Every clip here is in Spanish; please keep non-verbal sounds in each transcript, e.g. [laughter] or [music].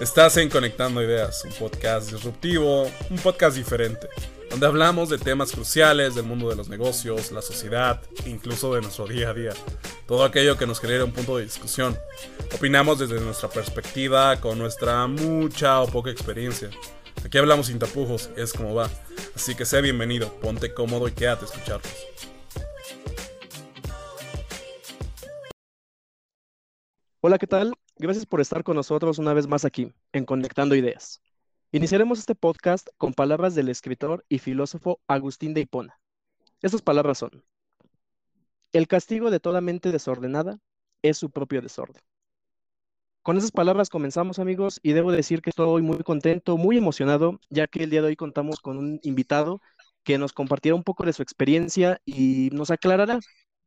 Estás en Conectando Ideas, un podcast disruptivo, un podcast diferente, donde hablamos de temas cruciales del mundo de los negocios, la sociedad, incluso de nuestro día a día. Todo aquello que nos genera un punto de discusión. Opinamos desde nuestra perspectiva, con nuestra mucha o poca experiencia. Aquí hablamos sin tapujos, es como va. Así que sea bienvenido, ponte cómodo y quédate a escucharnos. Hola, ¿qué tal? Gracias por estar con nosotros una vez más aquí, en Conectando Ideas. Iniciaremos este podcast con palabras del escritor y filósofo Agustín de Hipona. Estas palabras son, el castigo de toda mente desordenada es su propio desorden. Con esas palabras comenzamos amigos y debo decir que estoy muy contento, muy emocionado, ya que el día de hoy contamos con un invitado que nos compartirá un poco de su experiencia y nos aclarará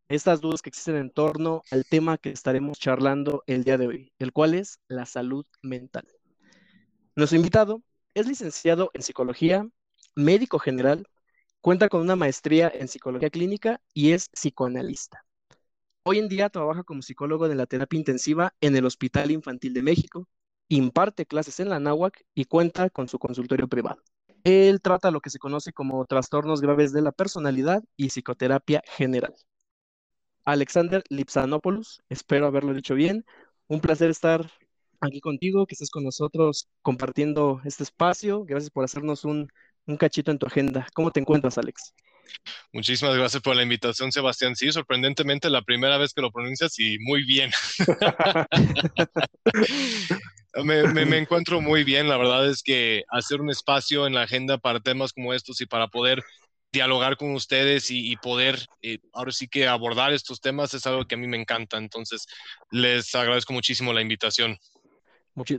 estas dudas que existen en torno al tema que estaremos charlando el día de hoy, el cual es la salud mental. Nuestro invitado es licenciado en psicología, médico general, cuenta con una maestría en psicología clínica y es psicoanalista. Hoy en día trabaja como psicólogo de la terapia intensiva en el Hospital Infantil de México, imparte clases en la NAWAC y cuenta con su consultorio privado. Él trata lo que se conoce como trastornos graves de la personalidad y psicoterapia general. Alexander Lipsanopoulos. Espero haberlo dicho bien. Un placer estar aquí contigo, que estés con nosotros compartiendo este espacio. Gracias por hacernos un, cachito en tu agenda. ¿Cómo te encuentras, Alex? Muchísimas gracias por la invitación, Sebastián. Sí, sorprendentemente la primera vez que lo pronuncias y muy bien. [laughs] me, me, encuentro muy bien. La verdad es que hacer un espacio en la agenda para temas como estos y para poder dialogar con ustedes y, poder eh, ahora sí que abordar estos temas es algo que a mí me encanta. Entonces, les agradezco muchísimo la invitación.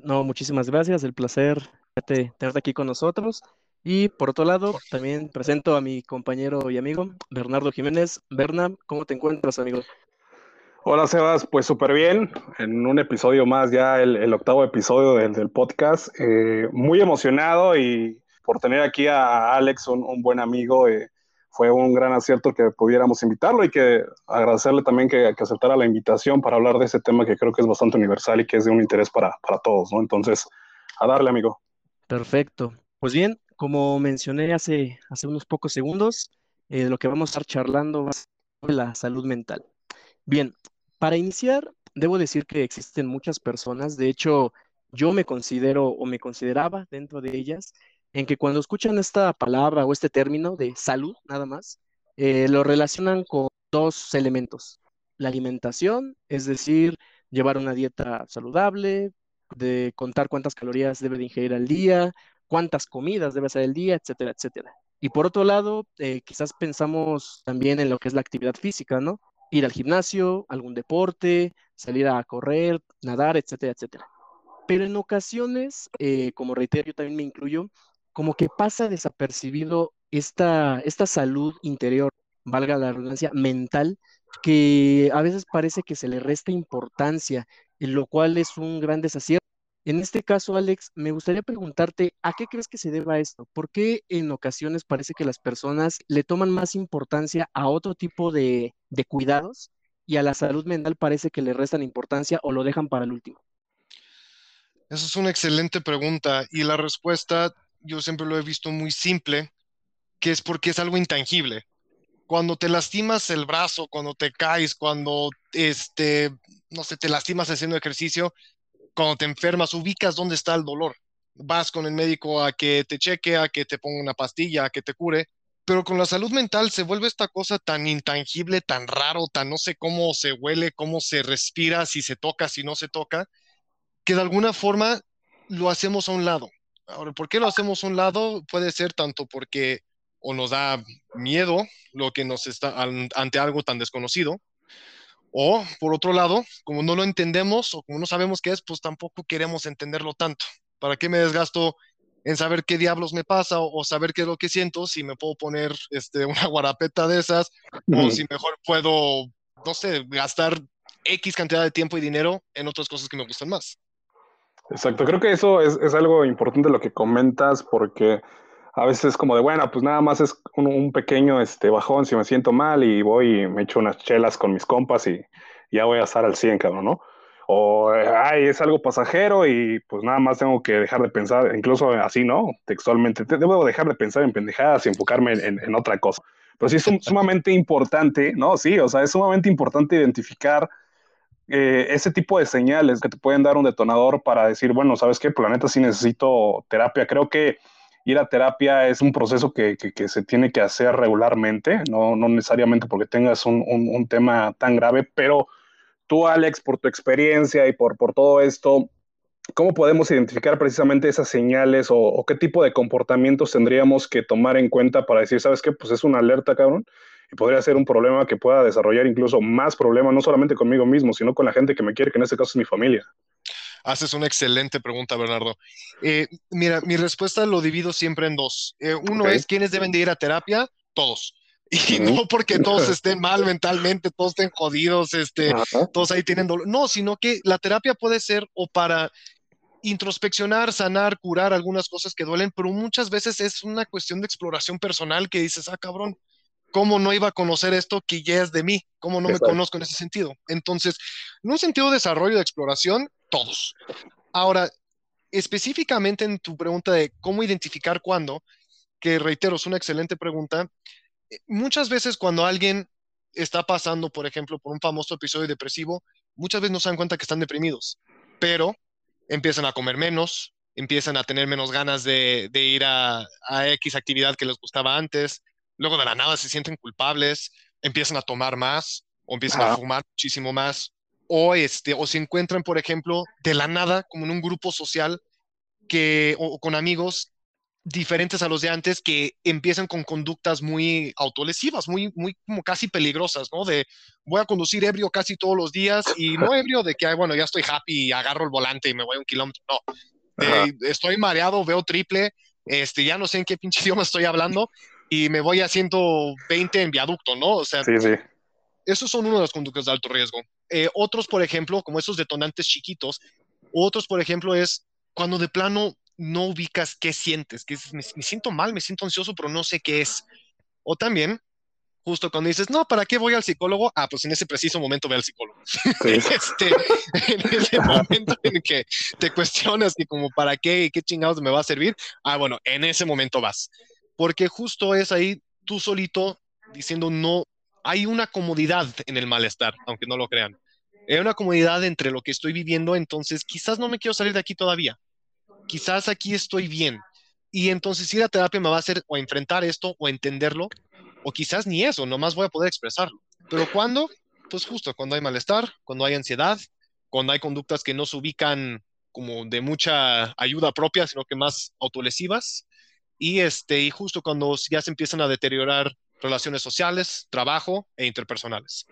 no, muchísimas gracias. El placer de tenerte aquí con nosotros. Y por otro lado, también presento a mi compañero y amigo Bernardo Jiménez. Berna, ¿cómo te encuentras, amigo? Hola, Sebas. Pues súper bien. En un episodio más, ya el, octavo episodio del, podcast. Eh, muy emocionado y por tener aquí a Alex, un, buen amigo. Eh, fue un gran acierto que pudiéramos invitarlo y que agradecerle también que, aceptara la invitación para hablar de ese tema que creo que es bastante universal y que es de un interés para, todos, ¿no? Entonces, a darle, amigo. Perfecto. Pues bien, como mencioné hace, hace unos pocos segundos, eh, lo que vamos a estar charlando va a ser la salud mental. Bien, para iniciar, debo decir que existen muchas personas, de hecho, yo me considero o me consideraba dentro de ellas en que cuando escuchan esta palabra o este término de salud, nada más, eh, lo relacionan con dos elementos. La alimentación, es decir, llevar una dieta saludable, de contar cuántas calorías debe de ingerir al día, cuántas comidas debe hacer al día, etcétera, etcétera. Y por otro lado, eh, quizás pensamos también en lo que es la actividad física, ¿no? Ir al gimnasio, algún deporte, salir a correr, nadar, etcétera, etcétera. Pero en ocasiones, eh, como reitero, yo también me incluyo, como que pasa desapercibido esta, esta salud interior, valga la redundancia, mental, que a veces parece que se le resta importancia, en lo cual es un gran desacierto. En este caso, Alex, me gustaría preguntarte, ¿a qué crees que se deba esto? ¿Por qué en ocasiones parece que las personas le toman más importancia a otro tipo de, de cuidados y a la salud mental parece que le restan importancia o lo dejan para el último? Esa es una excelente pregunta y la respuesta yo siempre lo he visto muy simple, que es porque es algo intangible. Cuando te lastimas el brazo, cuando te caes, cuando este, no sé, te lastimas haciendo ejercicio, cuando te enfermas, ubicas dónde está el dolor. Vas con el médico a que te cheque, a que te ponga una pastilla, a que te cure, pero con la salud mental se vuelve esta cosa tan intangible, tan raro, tan no sé cómo se huele, cómo se respira, si se toca, si no se toca, que de alguna forma lo hacemos a un lado. Ahora, ¿por qué lo hacemos un lado? Puede ser tanto porque o nos da miedo lo que nos está ante algo tan desconocido, o por otro lado, como no lo entendemos o como no sabemos qué es, pues tampoco queremos entenderlo tanto. ¿Para qué me desgasto en saber qué diablos me pasa o, saber qué es lo que siento si me puedo poner este, [laughs] una guarapeta de esas o si mejor puedo, no sé, gastar X cantidad de tiempo y dinero en otras cosas que me gustan más? Exacto, creo que eso es, algo importante lo que comentas porque a veces es como de, bueno, pues nada más es un, pequeño este, bajón si me siento mal y voy y me echo unas chelas con mis compas y ya voy a estar al 100, cabrón, ¿no? o ay, es algo pasajero y pues nada más tengo que dejar de pensar, incluso así, ¿no? Textualmente, debo dejar de pensar en pendejadas y enfocarme en, otra cosa. Pero sí es sumamente importante, ¿no? Sí, o sea, es sumamente importante identificar eh, ese tipo de señales que te pueden dar un detonador para decir, bueno, ¿sabes qué? Planeta sí necesito terapia. Creo que ir a terapia es un proceso que, que, se tiene que hacer regularmente, no, no necesariamente porque tengas un, un tema tan grave, pero Tú, Alex, por tu experiencia y por, por todo esto, ¿cómo podemos identificar precisamente esas señales o, qué tipo de comportamientos tendríamos que tomar en cuenta para decir, sabes qué, pues es una alerta, cabrón, y podría ser un problema que pueda desarrollar incluso más problemas, no solamente conmigo mismo, sino con la gente que me quiere, que en este caso es mi familia? Haces una excelente pregunta, Bernardo. Eh, mira, mi respuesta lo divido siempre en dos. Eh, uno es quiénes deben de ir a terapia, todos. Y no porque todos [laughs] estén mal mentalmente, todos estén jodidos, este, todos ahí tienen dolor. No, sino que la terapia puede ser o para introspeccionar, sanar, curar algunas cosas que duelen, pero muchas veces es una cuestión de exploración personal que dices, ah, cabrón, ¿cómo no iba a conocer esto que ya es de mí? ¿Cómo no me conozco en ese sentido? Entonces, en un sentido de desarrollo, de exploración, todos. Ahora, específicamente en tu pregunta de cómo identificar cuándo, que reitero, es una excelente pregunta, eh, muchas veces cuando alguien está pasando, por ejemplo, por un famoso episodio depresivo, muchas veces no se dan cuenta que están deprimidos, pero empiezan a comer menos, empiezan a tener menos ganas de, ir a, X actividad que les gustaba antes, luego de la nada se sienten culpables, empiezan a tomar más o empiezan a fumar muchísimo más, o, este, o se encuentran, por ejemplo, de la nada, como en un grupo social que, o con amigos diferentes a los de antes que empiezan con conductas muy autolesivas, muy, muy como casi peligrosas, ¿no? De voy a conducir ebrio casi todos los días y no ebrio de que, bueno, ya estoy happy, agarro el volante y me voy un kilómetro, no. estoy mareado, veo triple, este, ya no sé en qué pinche [laughs] idioma estoy hablando y me voy a 120 en viaducto, ¿no? O sea, sí, sí. esos son uno de los conductas de alto riesgo. Eh, otros, por ejemplo, como esos detonantes chiquitos, otros, por ejemplo, es cuando de plano no ubicas qué sientes, que me, siento mal, me siento ansioso, pero no sé qué es. O también, justo cuando dices, no, ¿para qué voy al psicólogo? Ah, pues en ese preciso momento ve al psicólogo. [laughs] este, en ese momento en que te cuestionas que como, ¿para qué? ¿Qué chingados me va a servir? Ah, bueno, en ese momento vas. Porque justo es ahí tú solito diciendo, no, hay una comodidad en el malestar, aunque no lo crean. Hay una comodidad entre lo que estoy viviendo, entonces quizás no me quiero salir de aquí todavía quizás aquí estoy bien. Y entonces ir a terapia me va a hacer o enfrentar esto o entenderlo, o quizás ni eso, nomás voy a poder expresarlo. Pero cuando, pues justo cuando hay malestar, cuando hay ansiedad, cuando hay conductas que no se ubican como de mucha ayuda propia, sino que más autolesivas, y, este, y justo cuando ya se empiezan a deteriorar relaciones sociales, trabajo e interpersonales.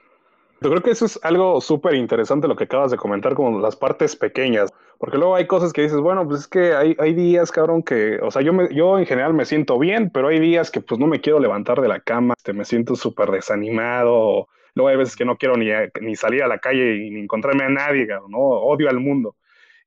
Yo creo que eso es algo súper interesante lo que acabas de comentar, como las partes pequeñas, porque luego hay cosas que dices, bueno, pues es que hay, hay días, cabrón, que, o sea, yo, me, yo en general me siento bien, pero hay días que pues no me quiero levantar de la cama, este, me siento súper desanimado, luego hay veces que no quiero ni, ni salir a la calle y ni encontrarme a nadie, ¿no? Odio al mundo.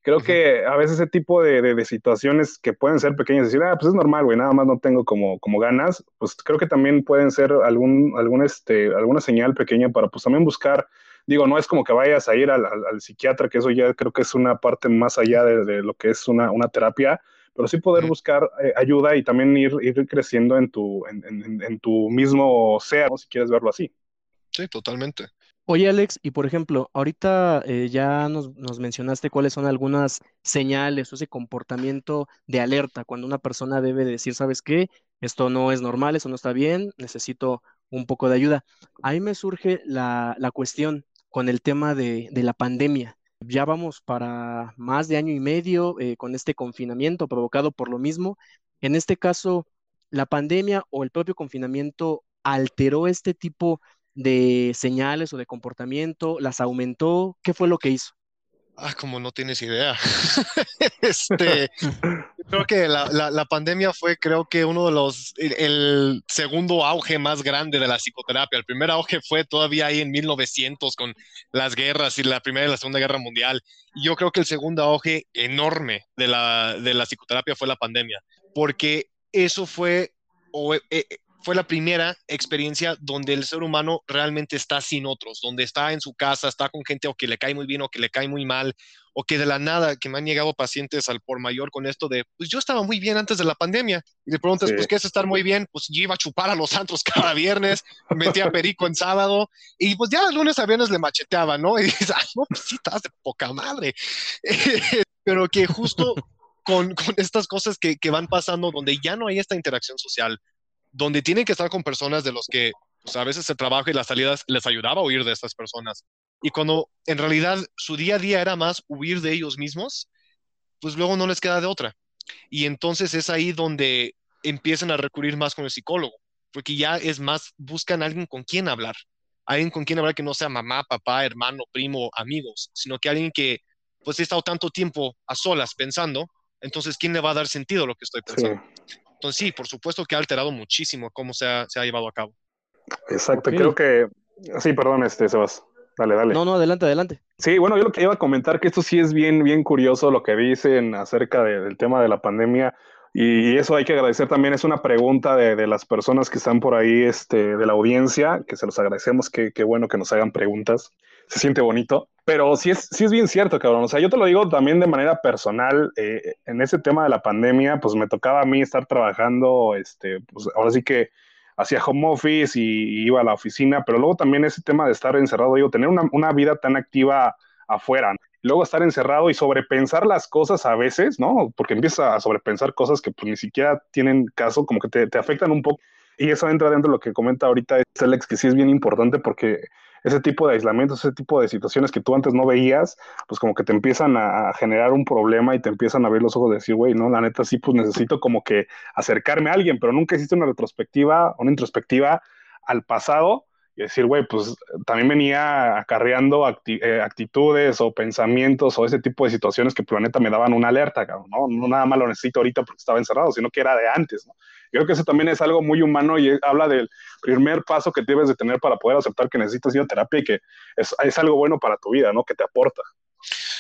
Creo que a veces ese tipo de, de, situaciones que pueden ser pequeñas, decir, ah, pues es normal, güey, nada más no tengo como, como ganas, pues creo que también pueden ser algún, algún este, alguna señal pequeña para pues también buscar, digo, no es como que vayas a ir al, al, psiquiatra, que eso ya creo que es una parte más allá de, de lo que es una, una terapia, pero sí poder buscar eh, ayuda y también ir, ir creciendo en tu, en, en, en tu mismo ser, si quieres verlo así. Sí, totalmente. Oye, Alex, y por ejemplo, ahorita eh, ya nos, mencionaste cuáles son algunas señales o ese comportamiento de alerta cuando una persona debe decir, ¿sabes qué? Esto no es normal, eso no está bien, necesito un poco de ayuda. Ahí me surge la, cuestión con el tema de, de la pandemia. Ya vamos para más de año y medio eh, con este confinamiento provocado por lo mismo. En este caso, la pandemia o el propio confinamiento alteró este tipo de señales o de comportamiento? ¿Las aumentó? ¿Qué fue lo que hizo? Ah, como no tienes idea. [laughs] este, [laughs] creo que la, la, pandemia fue, creo que uno de los, el, segundo auge más grande de la psicoterapia. El primer auge fue todavía ahí en 1900 con las guerras y la Primera y la Segunda Guerra Mundial. Y yo creo que el segundo auge enorme de la, de la psicoterapia fue la pandemia, porque eso fue, o, eh, fue la primera experiencia donde el ser humano realmente está sin otros, donde está en su casa, está con gente o que le cae muy bien o que le cae muy mal, o que de la nada, que me han llegado pacientes al por mayor con esto de, pues yo estaba muy bien antes de la pandemia. Y le preguntas, pues, ¿qué es estar muy bien? Pues yo iba a chupar a los santos [laughs] cada viernes, metía perico en sábado, y pues ya lunes a viernes le macheteaba, ¿no? [laughs] Y dices, ay, no, pues sí, estás de poca madre. [laughs] Pero que justo con, con estas cosas que, que van pasando, donde ya no hay esta interacción social, donde tienen que estar con personas de los que a veces el trabajo y las salidas les ayudaba a huir de estas personas. Y cuando en realidad su día a día era más huir de ellos mismos, pues luego no les queda de otra. Y entonces es ahí donde empiezan a recurrir más con el psicólogo, porque ya es más, buscan alguien con quien hablar, alguien con quien hablar que no sea mamá, papá, hermano, primo, amigos, sino que alguien que pues he estado tanto tiempo a solas pensando, entonces ¿quién le va a dar sentido a lo que estoy pensando? Entonces sí, por supuesto que ha alterado muchísimo cómo se ha, se ha llevado a cabo. Exacto, creo que... Sí, perdón, este, Sebas. Dale, dale. No, no, adelante, adelante. Sí, bueno, yo lo que iba a comentar que esto sí es bien, bien curioso lo que dicen acerca del tema de la pandemia. Y eso hay que agradecer también, es una pregunta de, de, las personas que están por ahí, este, de la audiencia, que se los agradecemos, que, que bueno que nos hagan preguntas, se siente bonito, pero sí es, sí es bien cierto, cabrón, o sea, yo te lo digo también de manera personal, eh, en ese tema de la pandemia, pues me tocaba a mí estar trabajando, este, pues ahora sí que hacía home office y, iba a la oficina, pero luego también ese tema de estar encerrado, digo, tener una, una vida tan activa afuera, luego estar encerrado y sobrepensar las cosas a veces, ¿no? Porque empieza a sobrepensar cosas que pues ni siquiera tienen caso, como que te, te afectan un poco. Y eso entra dentro de lo que comenta ahorita Alex, que sí es bien importante porque ese tipo de aislamientos, ese tipo de situaciones que tú antes no veías, pues como que te empiezan a, generar un problema y te empiezan a ver los ojos de decir, güey, no, la neta sí, pues necesito como que acercarme a alguien, pero nunca hiciste una retrospectiva, una introspectiva al pasado y decir, güey, pues también venía acarreando eh, actitudes o pensamientos o ese tipo de situaciones que planeta me daban una alerta, cabrón, ¿no? No nada más lo necesito ahorita porque estaba encerrado, sino que era de antes, ¿no? Yo creo que eso también es algo muy humano y habla del primer paso que debes de tener para poder aceptar que necesitas ir terapia y que es, es algo bueno para tu vida, ¿no? Que te aporta.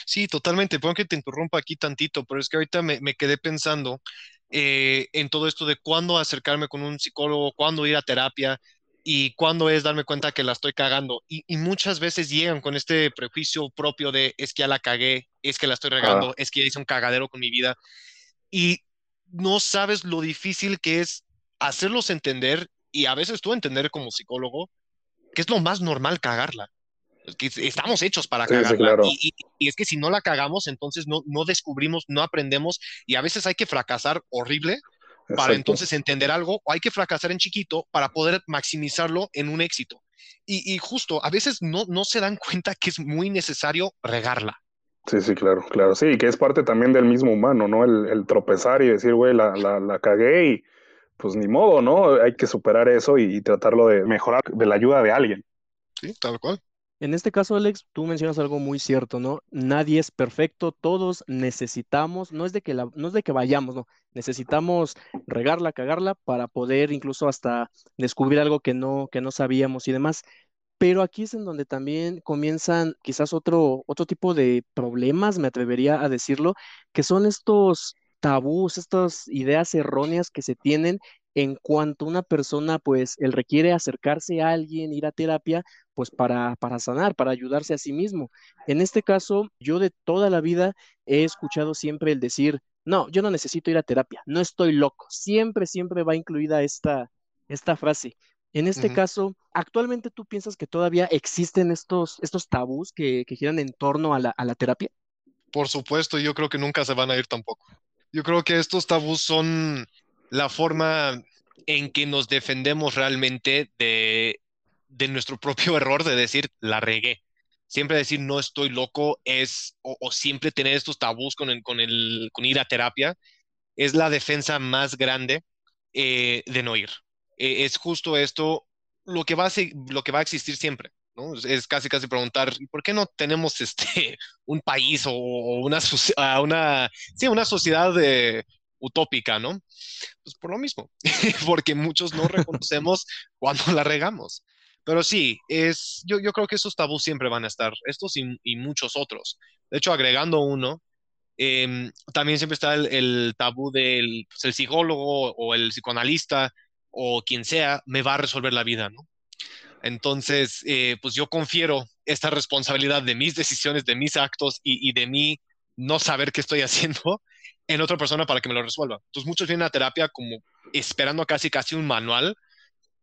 Sí, totalmente. Puedo que te interrumpa aquí tantito, pero es que ahorita me, me quedé pensando eh, en todo esto de cuándo acercarme con un psicólogo, cuándo ir a terapia y cuándo es darme cuenta que la estoy cagando. Y, y, muchas veces llegan con este prejuicio propio de es que ya la cagué, es que la estoy regando, ah. es que ya hice un cagadero con mi vida. Y no sabes lo difícil que es hacerlos entender y a veces tú entender como psicólogo que es lo más normal cagarla. Que estamos hechos para cagarla. Sí, claro. y, y, y, es que si no la cagamos, entonces no, no descubrimos, no aprendemos y a veces hay que fracasar horrible para entonces entender algo, o hay que fracasar en chiquito para poder maximizarlo en un éxito. Y, y, justo, a veces no, no se dan [laughs] cuenta que es muy necesario regarla. Sí, sí, claro, claro. Sí, que es parte también del mismo humano, ¿no? El, el tropezar y decir, güey, la, la, la, cagué y pues ni modo, ¿no? Hay que superar eso y, y tratarlo de mejorar de la ayuda de alguien. Sí, tal cual. En este caso, Alex, tú mencionas algo muy cierto, ¿no? Nadie es perfecto, todos necesitamos, no es de que, la, no es de que vayamos, no, necesitamos regarla, cagarla para poder incluso hasta descubrir algo que no, que no sabíamos y demás. Pero aquí es en donde también comienzan quizás otro, otro tipo de problemas, me atrevería a decirlo, que son estos tabús, estas ideas erróneas que se tienen en cuanto una persona, pues, él requiere acercarse a alguien, ir a terapia, pues para, para sanar, para ayudarse a sí mismo. En este caso, yo de toda la vida he escuchado siempre el decir, no, yo no necesito ir a terapia, no estoy loco. Siempre, siempre va incluida esta, esta frase. En este uh -huh. caso, ¿actualmente tú piensas que todavía existen estos, estos tabús que, que giran en torno a la, a la terapia? Por supuesto, yo creo que nunca se van a ir tampoco. Yo creo que estos tabús son la forma en que nos defendemos realmente de, de nuestro [laughs] propio error de decir, la regué. Siempre decir, no estoy loco, es, o, siempre tener estos tabús con, el, con, el, con ir a terapia, es la defensa más grande eh, de no ir. Eh, es justo esto lo que va a, lo que va a existir siempre. Es casi, casi preguntar, ¿por qué no tenemos [laughs] este, un país o, una, una, sí, una sociedad de, utópica, ¿no? Pues por lo mismo, [laughs] porque muchos no reconocemos cuando la regamos. Pero sí, es, yo, yo creo que esos tabús siempre van a estar, estos y, y muchos otros. De hecho, agregando uno, eh, también siempre está el, tabú del pues, psicólogo o el psicoanalista o quien sea me va a resolver la vida. Entonces, eh, pues yo confiero esta responsabilidad de mis decisiones, de mis actos y, de mí no saber qué estoy [laughs] haciendo en otra persona para que me lo resuelva. Entonces, muchos vienen a terapia como esperando casi casi un manual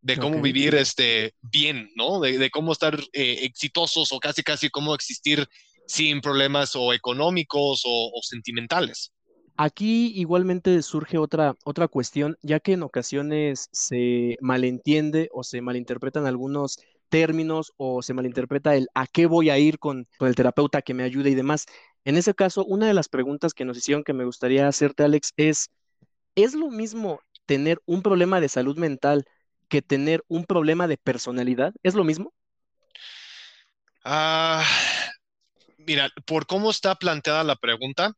de cómo vivir este, bien, ¿no? De, cómo estar eh, exitosos o casi casi cómo existir sin problemas o económicos o, sentimentales. Aquí igualmente surge otra, otra cuestión, ya que en ocasiones se malentiende o se malinterpretan algunos términos o se malinterpreta el a qué voy a ir con, con el terapeuta que me ayude y demás. En ese caso, una de las preguntas que nos hicieron que me gustaría hacerte, Alex, es, ¿es lo mismo tener un problema de salud mental que tener un problema de personalidad? ¿Es lo mismo? Ah, Mira, por cómo está planteada la pregunta,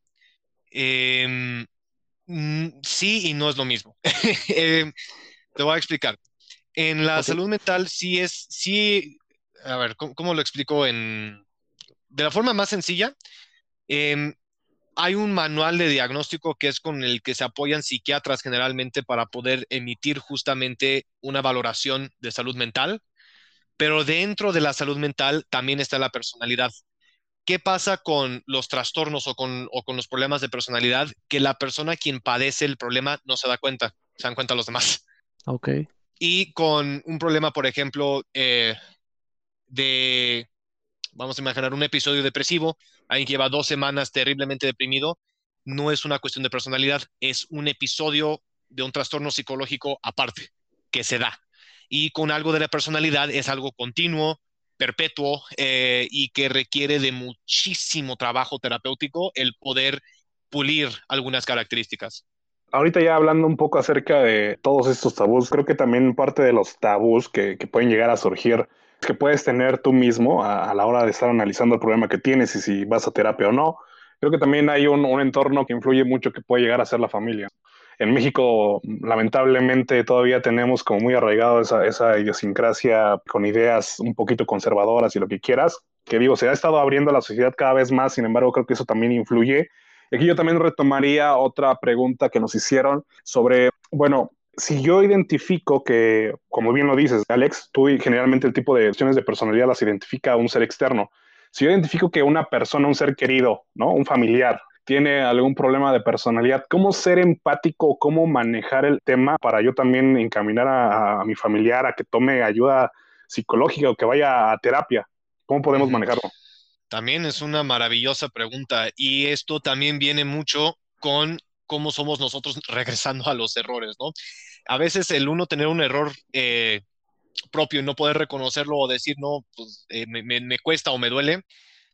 em, sí y no es lo mismo. [laughs] Em, te voy a explicar. En la salud mental sí es, sí, a ver, ¿cómo, lo explico? En, de la forma más sencilla, em, hay un manual de diagnóstico que es con el que se apoyan psiquiatras generalmente para poder emitir justamente una valoración de salud mental, pero dentro de la salud mental también está la personalidad. ¿Qué pasa con los trastornos o con, los problemas de personalidad? Que la persona quien padece el problema no se da cuenta, se dan cuenta los demás. Ok. Y con un problema, por ejemplo, eh, de, vamos a imaginar un episodio depresivo, alguien que lleva dos semanas terriblemente deprimido, no es una cuestión de personalidad, es un episodio de un trastorno psicológico aparte que se da. Y con algo de la personalidad es algo continuo, perpetuo eh, y que requiere de muchísimo trabajo terapéutico el poder pulir algunas características. Ahorita ya hablando un poco acerca de todos estos tabús, creo que también parte de los tabús que, pueden llegar a surgir que puedes tener tú mismo a, la hora de estar analizando el problema que tienes y si vas a terapia o no. Creo que también hay un, un entorno que influye mucho que puede llegar a ser la familia en México lamentablemente todavía tenemos como muy arraigado esa, esa idiosincrasia con ideas un poquito conservadoras y lo que quieras, que digo, se ha estado abriendo la sociedad cada vez más, sin embargo creo que eso también influye. Y aquí yo también retomaría otra pregunta que nos hicieron sobre, bueno, si yo identifico que, como bien lo dices, Alex, tú generalmente el tipo de acciones de personalidad las identifica un ser externo. Si yo identifico que una persona, un ser querido, ¿no? Un familiar, tiene algún problema de personalidad, cómo ser empático, cómo manejar el tema para yo también encaminar a, mi familiar a que tome ayuda psicológica o que vaya a terapia. ¿Cómo podemos manejarlo? También es una maravillosa pregunta y esto también viene mucho con cómo somos nosotros [laughs] regresando a los errores, ¿no? A veces el uno tener un error eh, propio y no poder reconocerlo o decir, no, pues eh, me, cuesta o me duele,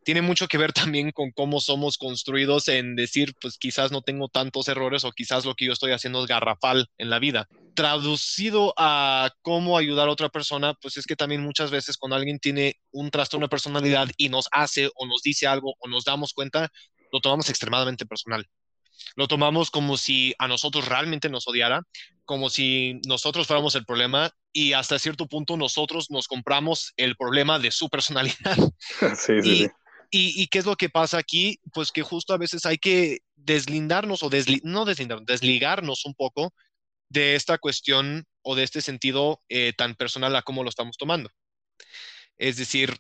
tiene mucho que ver [laughs] también con cómo somos construidos en decir, pues quizás no tengo tantos errores o quizás lo que yo estoy haciendo es garrafal en la vida. Traducido a cómo ayudar a otra persona, pues es que también muchas veces cuando alguien tiene un trastorno de personalidad y nos hace o nos dice algo o nos damos cuenta, lo tomamos extremadamente personal. Lo tomamos como si a nosotros realmente nos odiara, como si nosotros fuéramos el problema y hasta cierto punto nosotros nos compramos el problema de su personalidad. [laughs] Sí, sí, sí. ¿Y, qué es lo que pasa aquí? Pues que justo a veces hay que deslindarnos o no deslindarnos, desligarnos un poco de esta cuestión o de este sentido eh, tan personal a cómo lo estamos tomando. Es decir,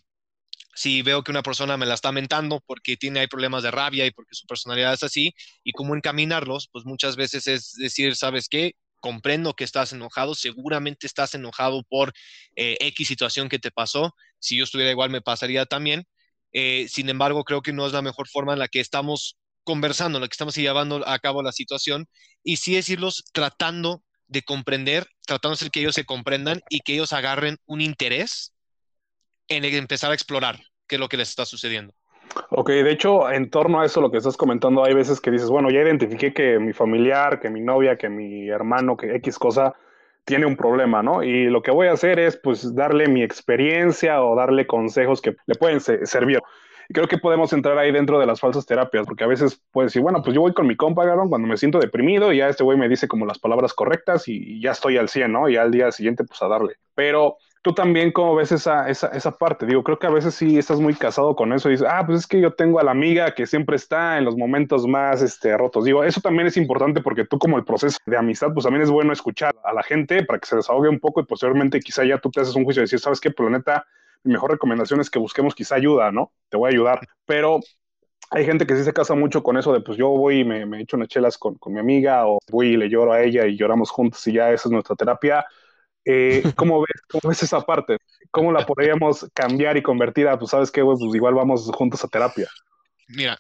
si veo que una persona me la está mentando porque tiene hay problemas de rabia y porque su personalidad es así, y cómo encaminarlos, pues muchas veces es decir, ¿sabes qué? Comprendo que estás enojado, seguramente estás enojado por eh, X situación que te pasó. Si yo estuviera igual, me pasaría también eh, sin embargo, creo que no es la mejor forma en la que estamos conversando, en la que estamos llevando a cabo la situación, y sí decirlos tratando de comprender, tratando de hacer que ellos se comprendan y que ellos agarren un interés en empezar a explorar qué es lo que les está sucediendo. Ok, de hecho, en torno a eso, lo que estás comentando, hay veces que dices, bueno, ya identifiqué que mi familiar, que mi novia, que mi hermano, que X cosa, tiene un problema, ¿no? Y lo que voy a hacer es pues darle mi experiencia o darle consejos que le pueden servir. Y creo que podemos entrar ahí dentro de las falsas terapias, porque a veces puedes decir, bueno, pues yo voy con mi compa, cuando me siento deprimido y ya este güey me dice como las palabras correctas y, ya estoy al 100, ¿no? Y al día siguiente pues a darle. Pero tú también cómo ves esa, esa, esa parte. Digo, creo que a veces sí estás muy casado con eso y dices, ah, pues es que yo tengo a la amiga que siempre está en los momentos más este, rotos. Digo, eso también es importante porque tú como el proceso de amistad, pues también es bueno escuchar a la gente para que se desahogue un poco y posteriormente quizá ya tú te haces un juicio y decir, ¿sabes qué? Planeta, mi mejor recomendación es que busquemos quizá ayuda, ¿no? Te voy a ayudar. Pero hay gente que sí se casa mucho con eso de pues yo voy y me, me echo unas chelas con, con, mi amiga o voy y le lloro a ella y lloramos juntos y ya esa es nuestra terapia. Eh, [laughs] ¿cómo, ves, ¿Cómo ves esa parte? ¿Cómo la podríamos cambiar y convertir a, pues sabes qué, pues igual vamos juntos a terapia? Mira,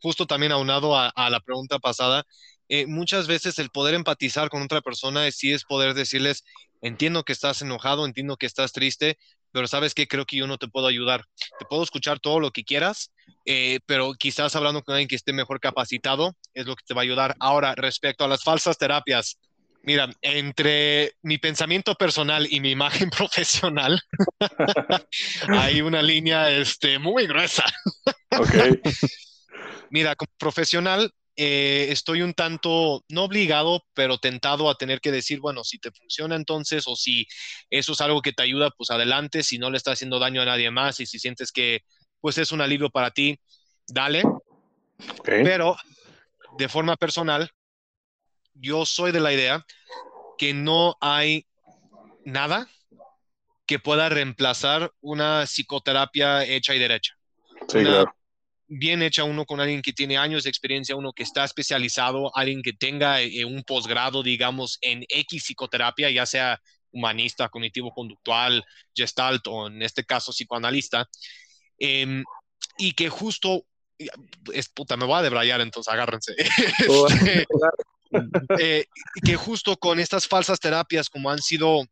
justo también aunado a, a la pregunta pasada, eh, muchas veces el poder empatizar con otra persona sí es poder decirles, entiendo que estás enojado, entiendo que estás triste, pero sabes que creo que yo no te puedo ayudar. Te puedo escuchar todo lo que quieras, eh, pero quizás hablando con alguien que esté mejor capacitado es lo que te va a ayudar. Ahora, respecto a las falsas terapias, mira, entre mi pensamiento personal y mi imagen [laughs] profesional, [laughs] hay una línea este, muy gruesa. ok. Mira, como profesional, eh, estoy un tanto, no obligado, pero tentado a tener que decir, bueno, si te funciona entonces o si eso es algo que te ayuda, pues adelante, si no le está haciendo daño a nadie más y si sientes que pues es un alivio para ti, dale. okay. Pero de forma personal, yo soy de la idea que no hay nada que pueda reemplazar una psicoterapia hecha y derecha. Sí, una, claro. bien hecha uno con alguien que tiene años de experiencia, uno que está especializado, alguien que tenga eh, un posgrado, digamos, en X psicoterapia, ya sea humanista, cognitivo-conductual, gestalt o en este caso psicoanalista, eh, y que justo, es puta, me voy a debrayar, entonces agárrense. [laughs] este, [laughs] eh, que justo con estas falsas terapias como han sido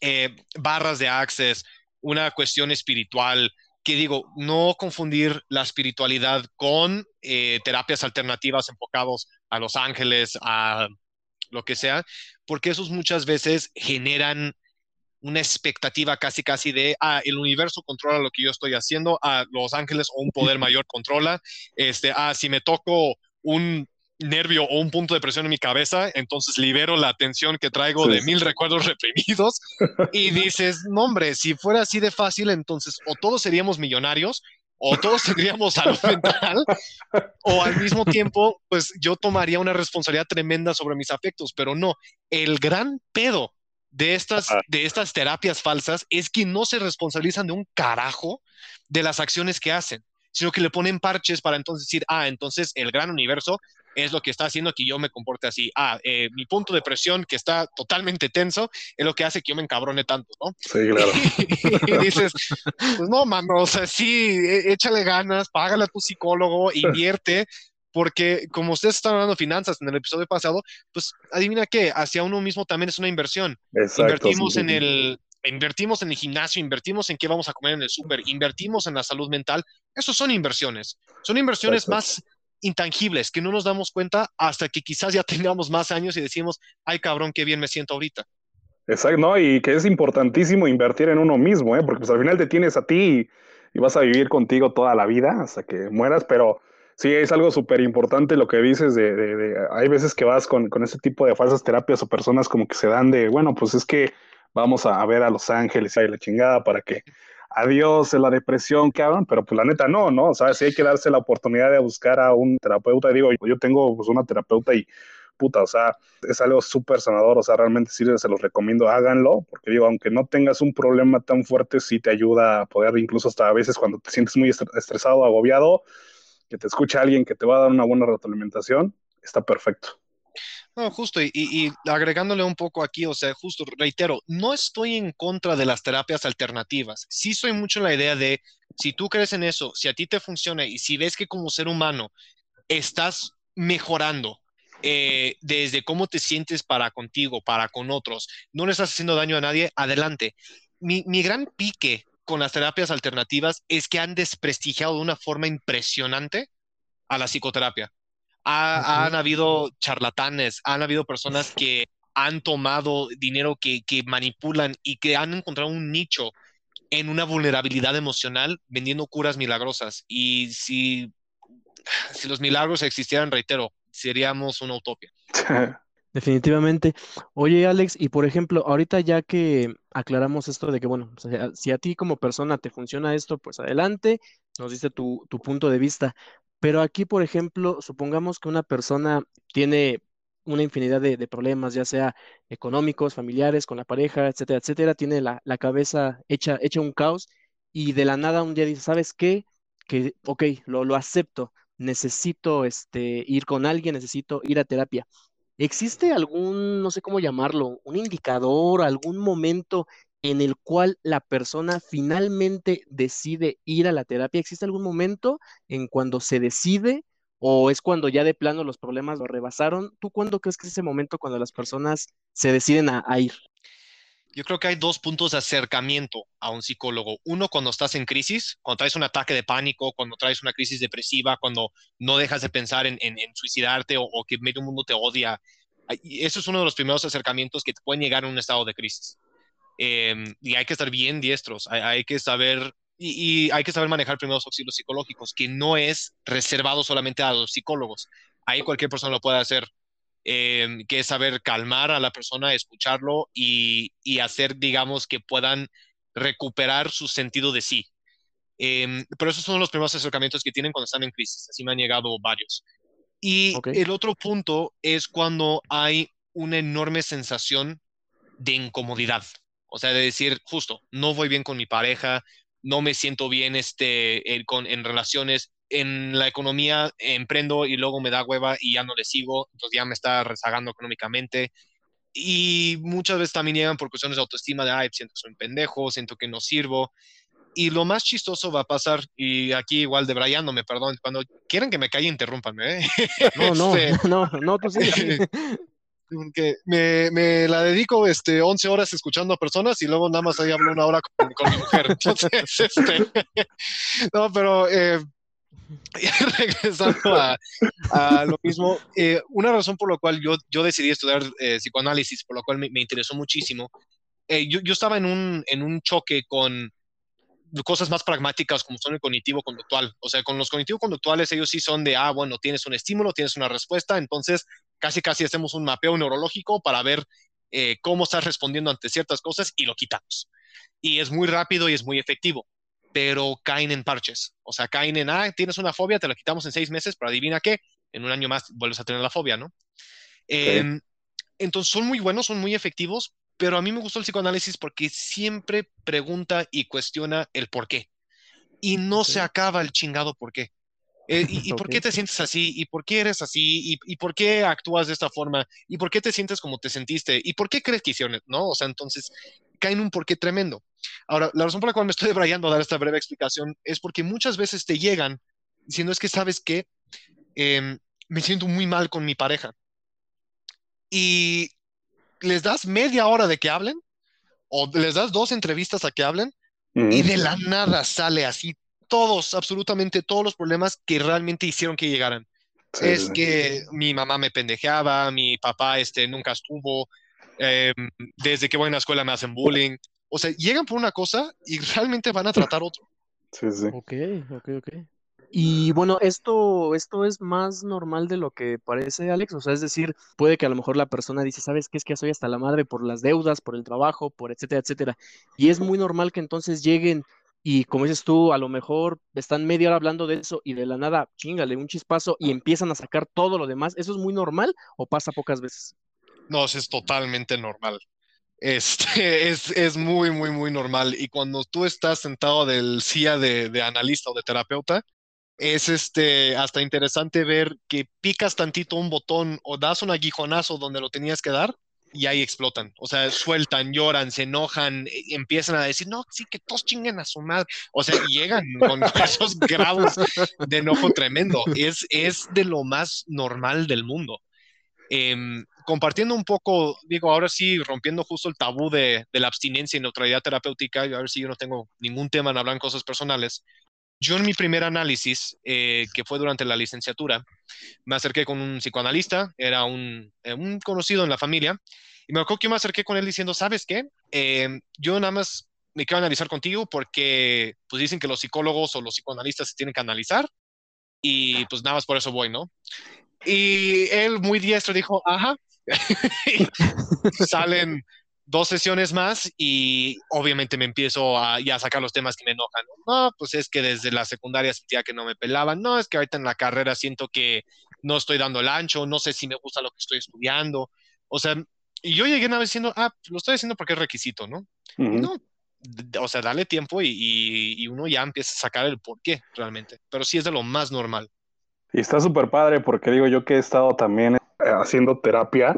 eh, barras de access, una cuestión espiritual, que digo, no confundir la espiritualidad con eh, terapias alternativas enfocados a los ángeles, a lo que sea, porque esos muchas veces generan una expectativa casi casi de, ah, el universo controla lo que yo estoy haciendo, a ah, los ángeles o un poder [laughs] mayor controla, este, ah, si me toco un nervio o un punto de presión en mi cabeza, entonces libero la tensión que traigo sí, de mil recuerdos [laughs] reprimidos y [laughs] dices, no hombre, si fuera así de fácil, entonces o todos seríamos millonarios o todos tendríamos salud [laughs] mental o al mismo tiempo, pues yo tomaría una responsabilidad tremenda sobre mis afectos, pero no, el gran pedo de estas, de estas terapias falsas es que no se responsabilizan de un carajo de las acciones que hacen sino que le ponen parches para entonces decir, ah, entonces el gran universo es lo que está haciendo que yo me comporte así. Ah, eh, mi punto de presión que está totalmente tenso es lo que hace que yo me encabrone tanto, ¿no? Sí, claro. [laughs] y, dices, pues no, mano, o sea, sí, échale ganas, págale a tu psicólogo, [laughs] invierte, porque como ustedes están hablando de finanzas en el episodio pasado, pues adivina qué, hacia uno mismo también es una inversión. Exacto, Invertimos sí, en el invertimos en el gimnasio, invertimos en qué vamos a comer en el súper, invertimos en la salud mental. Esos son inversiones. Son inversiones Exacto. más intangibles que no nos damos cuenta hasta que quizás ya [laughs] tengamos más años y decimos, ay cabrón, qué bien me siento ahorita. Exacto, no, y que es importantísimo invertir en uno mismo, ¿eh? porque pues al final te tienes a ti y, y vas a vivir contigo toda la vida hasta que mueras, pero sí es algo súper importante lo que dices de, de, de, hay veces que vas con, con ese tipo de falsas terapias o personas como que se dan de, bueno, pues es que vamos a, ver a Los Ángeles y la chingada para que adiós la depresión, cabrón, pero pues la neta no, ¿no? O sea, sí hay que darse la oportunidad de buscar a un terapeuta. Digo, yo tengo pues una terapeuta y puta, o sea, es algo súper sanador, o sea, realmente sí se los recomiendo, háganlo, porque digo, aunque no tengas un problema tan fuerte, sí te ayuda a poder, incluso hasta a veces cuando te sientes muy estresado, agobiado, que te escuche alguien que te va a dar una buena retroalimentación, está perfecto. No, justo, y, agregándole un poco aquí, o sea, justo, reitero, no estoy en contra de las terapias alternativas. Sí soy mucho en la idea de, si tú crees en eso, si a ti te funciona y si ves que como ser humano estás mejorando eh, desde cómo te sientes para contigo, para con otros, no le estás haciendo daño a nadie, adelante. Mi, mi gran pique con las terapias alternativas es que han desprestigiado de una forma impresionante a la psicoterapia. Ha, okay. Han habido charlatanes, han habido personas que han tomado dinero que, que, manipulan y que han encontrado un nicho en una vulnerabilidad emocional vendiendo curas milagrosas. Y si, si los milagros existieran, reitero, seríamos una utopia. [laughs] Definitivamente. Oye, Alex, y por ejemplo, ahorita ya que aclaramos esto de que, bueno, o sea, si a ti como persona te funciona esto, pues adelante, nos diste tu, tu punto de vista. Pero aquí, por ejemplo, supongamos que una persona tiene una infinidad de, problemas, ya sea económicos, familiares, con la pareja, etcétera, etcétera, tiene la, cabeza hecha, un caos y de la nada un día dice, ¿sabes qué? Que, ok, lo, lo acepto, necesito este, ir con alguien, necesito ir a terapia. ¿Existe algún, no sé cómo llamarlo, un indicador, algún momento en el cual la persona finalmente decide ir a la terapia? ¿Existe algún momento en cuando se decide o es cuando ya de plano los problemas lo rebasaron? ¿Tú cuándo crees que es ese momento cuando las personas se deciden a, a ir? Yo creo que hay dos puntos de acercamiento a un psicólogo. Uno, cuando estás en crisis, cuando traes un ataque de pánico, cuando traes una crisis depresiva, cuando no dejas de pensar en, suicidarte o, o, que medio mundo te odia. Eso es uno de los primeros acercamientos que te pueden llegar en un estado de crisis. Eh, y hay que estar bien diestros, hay, hay que saber y, y, hay que saber manejar primeros auxilios psicológicos, que no es reservado solamente a los psicólogos. Ahí cualquier persona lo puede hacer eh, que es saber calmar a la persona, escucharlo y, y, hacer, digamos, que puedan recuperar su sentido de sí. Eh, pero esos son los primeros acercamientos que tienen cuando están en crisis. Así me han llegado varios. Y okay. el otro punto es cuando hay una enorme sensación de incomodidad. O sea, de decir, justo, no voy bien con mi pareja, no me siento bien este, en, con, en relaciones, en la economía emprendo y luego me da hueva y ya no le sigo, entonces ya me está rezagando económicamente. Y muchas veces también llegan por cuestiones de autoestima, de, ay, siento que soy un pendejo, siento que no sirvo. Y lo más chistoso va a pasar, y aquí igual debrayándome, perdón, cuando quieran que me calle, interrúmpanme. ¿eh? No, no, [laughs] este, [laughs] no, no, tú sí. [laughs] que me, me, la dedico este, 11 horas escuchando a personas y luego nada más ahí hablo una hora con, con mi mujer. Entonces, [laughs] este, [laughs] no, pero eh, [laughs] regresando a, a, lo mismo, eh, una razón por la cual yo, yo decidí estudiar eh, psicoanálisis, por la cual me, me interesó muchísimo, eh, yo, yo, estaba en un, en un choque con cosas más pragmáticas como son el cognitivo-conductual. O sea, con los cognitivo-conductuales ellos sí son de, ah, bueno, tienes un estímulo, tienes una respuesta, entonces casi casi hacemos un mapeo neurológico para ver eh, cómo estás respondiendo ante ciertas cosas y lo quitamos. Y es muy rápido y es muy efectivo pero caen en parches. O sea, caen en, ah, tienes una fobia, te la quitamos en seis meses, pero adivina qué, en un año más vuelves a tener la fobia, ¿no? Okay. Eh, entonces son muy buenos, son muy efectivos, pero a mí me gustó el psicoanálisis porque siempre pregunta y cuestiona el por qué. Y no okay. se acaba el chingado por qué. Eh, [laughs] y, y, por qué te sientes así? ¿Y por qué eres así? ¿Y, ¿Y, por qué actúas de esta forma? ¿Y por qué te sientes como te sentiste? ¿Y por qué crees que hicieron? ¿No? O sea, entonces cae en un porqué tremendo. Ahora, la razón por la cual me estoy [laughs] debrayando a dar esta breve explicación es porque muchas veces te llegan diciendo es que sabes que eh, me siento muy mal con mi pareja. Y les das media hora de que hablen o les das dos entrevistas a que hablen mm. y de la nada sale así todos, absolutamente todos los problemas que realmente hicieron que llegaran. Sí, es sí. que mi mamá me pendejeaba, mi papá este, nunca estuvo, eh, desde que voy a la escuela me hacen bullying. O sea, llegan por una cosa y [laughs] realmente van a tratar otro. Sí, sí. Ok, ok, ok. Y bueno, esto, esto es más normal de lo que parece, Alex. O sea, es decir, puede que a lo mejor la persona dice, ¿sabes qué? Es que soy hasta la madre por las deudas, por el trabajo, por etcétera, etcétera. Y es muy normal que entonces lleguen y como dices tú, a lo mejor están media hora hablando de eso y de la nada, chingale, un chispazo y empiezan a sacar todo lo demás. ¿Eso es muy normal o pasa pocas veces? No, eso es totalmente normal. Este, [laughs] es, es muy, muy, muy normal. Y cuando tú estás sentado del CIA de, de analista o de terapeuta, es este, hasta interesante ver que picas tantito un botón o das un aguijonazo donde lo tenías que dar y ahí explotan. O sea, sueltan, lloran, se enojan, empiezan a decir, no, sí, que todos chinguen a su madre. O sea, llegan con [laughs] esos grados de enojo tremendo. Es, es de lo más normal del mundo. Eh, compartiendo un poco, digo, ahora sí, rompiendo justo el tabú de, de la abstinencia y neutralidad terapéutica, y a ver si yo no tengo ningún tema en hablar en cosas personales. Yo en mi primer análisis, eh, que fue durante la licenciatura, me acerqué con un psicoanalista, era un, eh, un conocido en la familia, y me acuerdo que yo me acerqué con él diciendo, ¿sabes qué? Eh, yo nada más me quiero analizar contigo porque pues dicen que los psicólogos o los psicoanalistas se tienen que analizar y pues nada más por eso voy, ¿no? Y él muy diestro dijo, ajá, [laughs] Salen dos sesiones más y obviamente me empiezo a, ya a sacar los temas que me enojan. No, pues es que desde la secundaria sentía que no me pelaban. No, es que ahorita en la carrera siento que no estoy dando el ancho, no sé si me gusta lo que estoy estudiando. O sea, y yo llegué una vez diciendo, ah, lo estoy haciendo porque es requisito, ¿no? No, o sea, dale tiempo y, y, uno ya empieza a sacar el por qué realmente. Pero sí es de lo más normal. Y está súper padre porque digo yo que he estado también eh, haciendo terapia.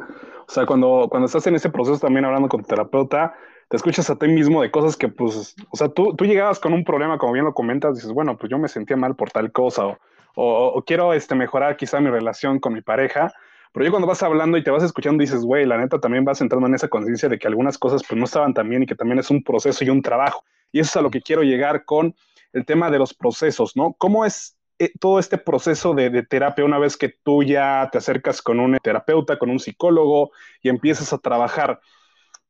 O sea, cuando, cuando estás en ese proceso también hablando con tu terapeuta, te escuchas a ti mismo de cosas que, pues, o sea, tú, tú llegabas con un problema, como bien lo comentas, dices, bueno, pues yo me sentía mal por tal cosa, o, o, quiero este, mejorar quizá mi relación con mi pareja, pero yo cuando vas hablando y te vas escuchando dices, güey, la neta también vas entrando en esa conciencia de que algunas cosas pues no estaban tan bien y que también es un proceso y un trabajo. Y eso es a lo que quiero llegar con el tema de los procesos, ¿no? ¿Cómo es eh, todo este proceso de, terapia una vez que tú ya te acercas con un terapeuta, con un psicólogo y empiezas a trabajar?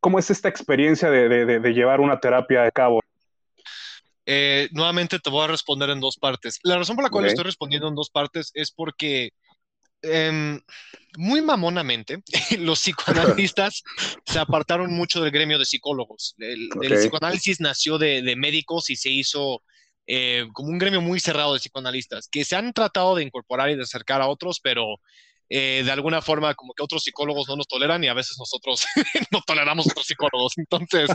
¿Cómo es esta experiencia de, llevar una terapia a cabo? Eh, nuevamente te voy a responder en dos partes. La razón por la cual estoy respondiendo en dos partes es porque Em, muy mamonamente, [laughs] los psicoanalistas [laughs] se apartaron mucho del gremio de psicólogos. El, psicoanálisis nació de, médicos y se hizo eh, como un gremio muy cerrado de psicoanalistas, que se han tratado de incorporar y de acercar a otros, pero eh, de alguna forma como que otros psicólogos no nos toleran y a veces nosotros [laughs] no toleramos a otros psicólogos. Entonces,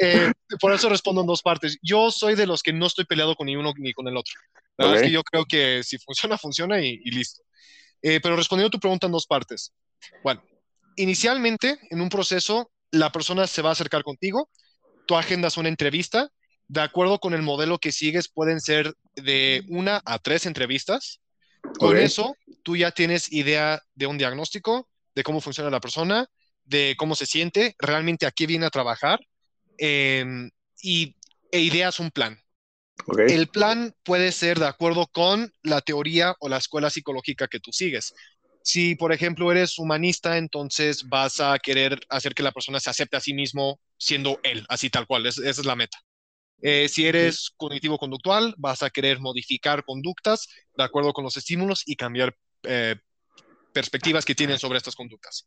eh, por eso respondo en dos partes. Yo soy de los que no estoy peleado con ni uno ni con el otro. La verdad es que yo creo que si funciona, funciona y listo. Eh, pero respondiendo a tu pregunta en dos partes. Bueno, inicialmente en un proceso, la persona se va a acercar contigo, tú agendas una entrevista, de acuerdo con el modelo que sigues, pueden ser de una a tres entrevistas. Con eso, tú ya tienes idea de un diagnóstico, de cómo funciona la persona, de cómo se siente, realmente a qué viene a trabajar em, y, e ideas un plan. El plan puede ser de acuerdo con la teoría o la escuela psicológica que tú sigues. Si, por ejemplo, eres humanista, entonces vas a querer hacer que la persona se acepte a sí mismo siendo él, así tal cual, esa es la meta. Eh, si eres cognitivo-conductual, vas a querer modificar conductas de acuerdo con los estímulos y cambiar eh, perspectivas que tienen sobre estas conductas.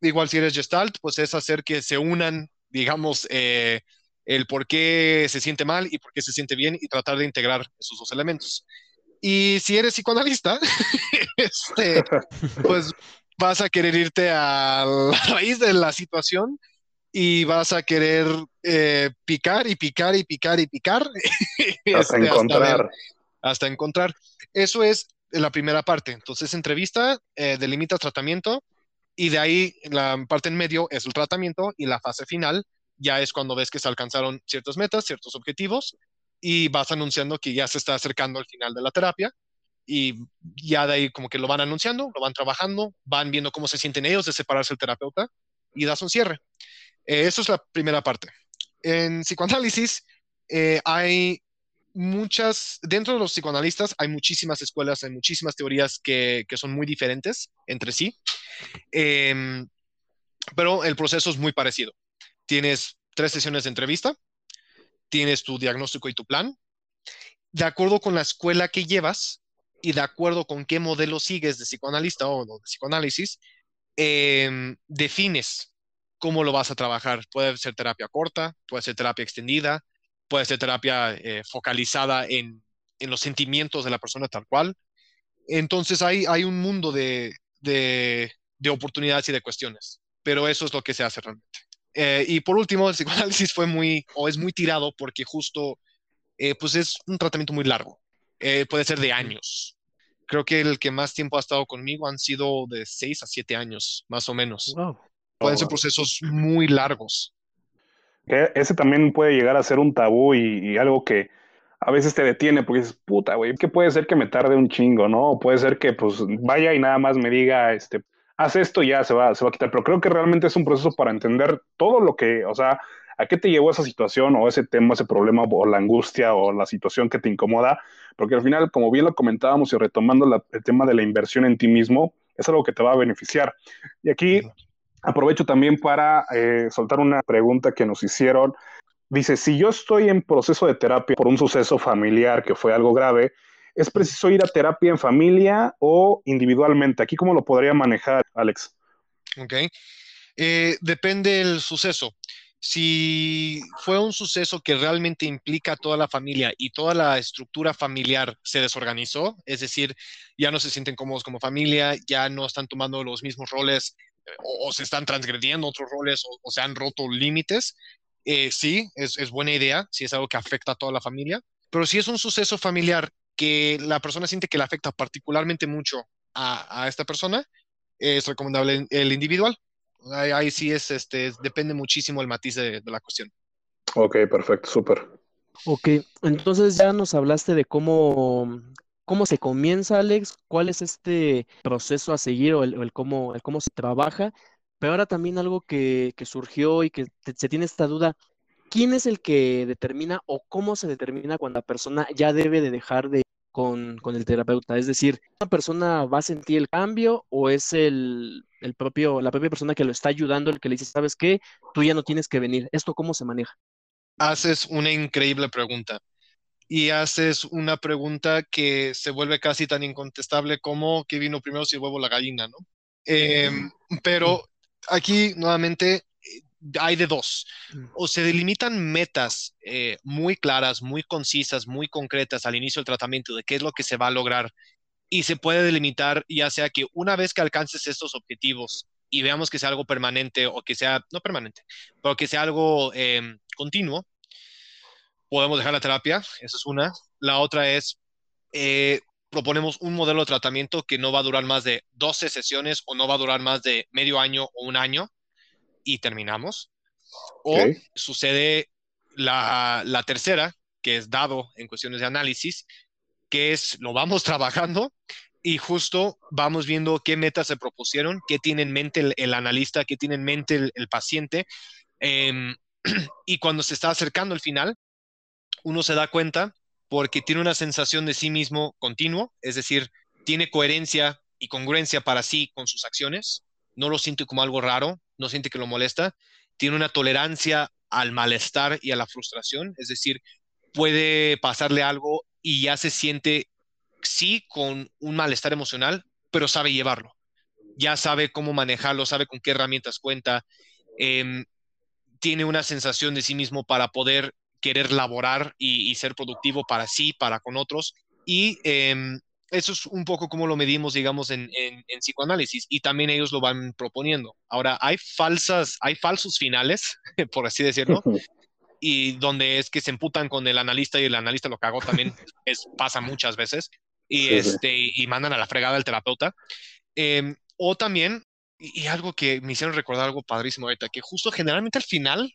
igual si eres gestalt, pues es hacer que se unan, digamos, eh, el por qué se siente mal y por qué se siente bien y tratar de integrar esos dos elementos. Y si eres psicoanalista, [laughs] este, [laughs] pues vas a querer irte a la raíz de la situación y vas a querer eh, picar y picar y picar y picar. [laughs] hasta este, encontrar. Hasta, encontrar. Eso es la primera parte. Entonces, entrevista, eh, delimita tratamiento y de ahí la parte en medio es el tratamiento y la fase final ya es cuando ves que se alcanzaron ciertas metas, ciertos objetivos y vas anunciando que ya se está acercando al final de la terapia y ya de ahí como que lo van anunciando, lo van trabajando, van viendo cómo se sienten ellos de separarse el terapeuta y das un cierre. Eh, eso es la primera parte. En psicoanálisis eh, hay muchas, dentro de los psicoanalistas hay muchísimas escuelas, hay muchísimas teorías que, que son muy diferentes entre sí, em, pero el proceso es muy parecido tienes tres sesiones de entrevista, tienes tu diagnóstico y tu plan. De acuerdo con la escuela que llevas y de acuerdo con qué modelo sigues de psicoanalista o de psicoanálisis, em, defines cómo lo vas a trabajar. Puede ser terapia corta, puede ser terapia extendida, puede ser terapia eh, focalizada en, los sentimientos de la persona tal cual. Entonces hay, hay un mundo de, de oportunidades y de cuestiones, pero eso es lo que se hace realmente. Eh, y por último, el psicoanálisis fue muy, o es muy tirado porque justo, eh, pues es un tratamiento muy largo. Eh, puede ser de años. Creo que el que más tiempo ha estado conmigo han sido de seis a siete años, más o menos. Pueden ser procesos muy largos. Ese también puede llegar a ser un tabú y, y algo que a veces te detiene porque dices, puta, güey, que puede ser que me tarde un chingo, ¿no? O puede ser que pues vaya y nada más me diga, este, haz esto y ya se va, se va a quitar. Pero creo que realmente es un proceso para entender todo lo que, o sea, a qué te llevó esa situación o ese tema, ese problema o la angustia o la situación que te incomoda. Porque al final, como bien lo comentábamos y retomando el tema de la inversión en ti mismo, es algo que te va a beneficiar. Y aquí aprovecho también para eh, soltar una pregunta que nos hicieron. Dice, si yo estoy en proceso de terapia por un suceso familiar que fue algo grave, ¿Es preciso ir a terapia en familia o individualmente? Aquí, ¿cómo lo podría manejar, Alex? ¿ok? Eh, depende del suceso. Si fue un suceso que realmente implica a toda la familia y toda la estructura familiar se desorganizó, es decir, ya no se sienten cómodos como familia, ya no están tomando los mismos roles o, se están transgrediendo otros roles o, se han roto límites, eh, sí, es, es buena idea, si es algo que afecta a toda la familia, pero si es un suceso familiar que la persona siente que le afecta particularmente mucho a, a esta persona, es recomendable el individual. Ahí, sí es, este, depende muchísimo el matiz de, la cuestión. Ok, perfecto, súper. Ok, entonces ya nos hablaste de cómo, cómo se comienza, Alex, cuál es este proceso a seguir o el, cómo, el cómo se trabaja, pero ahora también algo que, surgió y que se tiene esta duda, ¿quién es el que determina o cómo se determina cuando la persona ya debe de dejar de con, con, el terapeuta? Es decir, ¿una persona va a sentir el cambio o es el, el, propio, la propia persona que lo está ayudando el que le dice, sabes qué, tú ya no tienes que venir? ¿Esto cómo se maneja? Haces una increíble pregunta y haces una pregunta que se vuelve casi tan incontestable como qué vino primero si el huevo o la gallina, ¿no? Em, pero aquí nuevamente hay de dos. Mm. O se delimitan metas eh, muy claras, muy concisas, muy concretas al inicio del tratamiento de qué es lo que se va a lograr y se puede delimitar ya sea que una vez que alcances estos objetivos y veamos que sea algo permanente o que sea, no permanente, pero que sea algo em, continuo, podemos dejar la terapia, esa es una. La otra es, eh, proponemos un modelo de tratamiento que no va a durar más de 12 sesiones o no va a durar más de medio año o un año y terminamos. O sucede la, la, tercera, que es dado en cuestiones de análisis, que es lo vamos [laughs] trabajando y justo vamos viendo qué metas se propusieron, qué tiene en mente el, analista, qué tiene en mente el, paciente. Em, [clears throat] y cuando se está acercando al final, uno se da cuenta porque tiene una sensación de sí mismo continuo, es decir, tiene coherencia y congruencia para sí con sus acciones, no lo siente como algo raro, no siente que lo molesta, tiene una tolerancia al malestar y a la frustración, es decir, puede pasarle algo y ya se siente, sí, con un malestar emocional, pero sabe llevarlo, ya sabe cómo manejarlo, sabe con qué herramientas cuenta, em, tiene una sensación de sí mismo para poder querer laborar y, ser productivo para sí, para con otros, y em, eso es un poco como lo medimos, digamos, en, en, psicoanálisis y también ellos lo van proponiendo. Ahora, hay falsas, hay falsos finales, [laughs] por así decirlo, [laughs] y donde es que se emputan con el analista y el analista lo cagó también, [laughs] es, pasa muchas veces, y, este, y mandan a la fregada al terapeuta. Em, o también, y, algo que me hicieron recordar algo padrísimo ahorita, que justo generalmente al final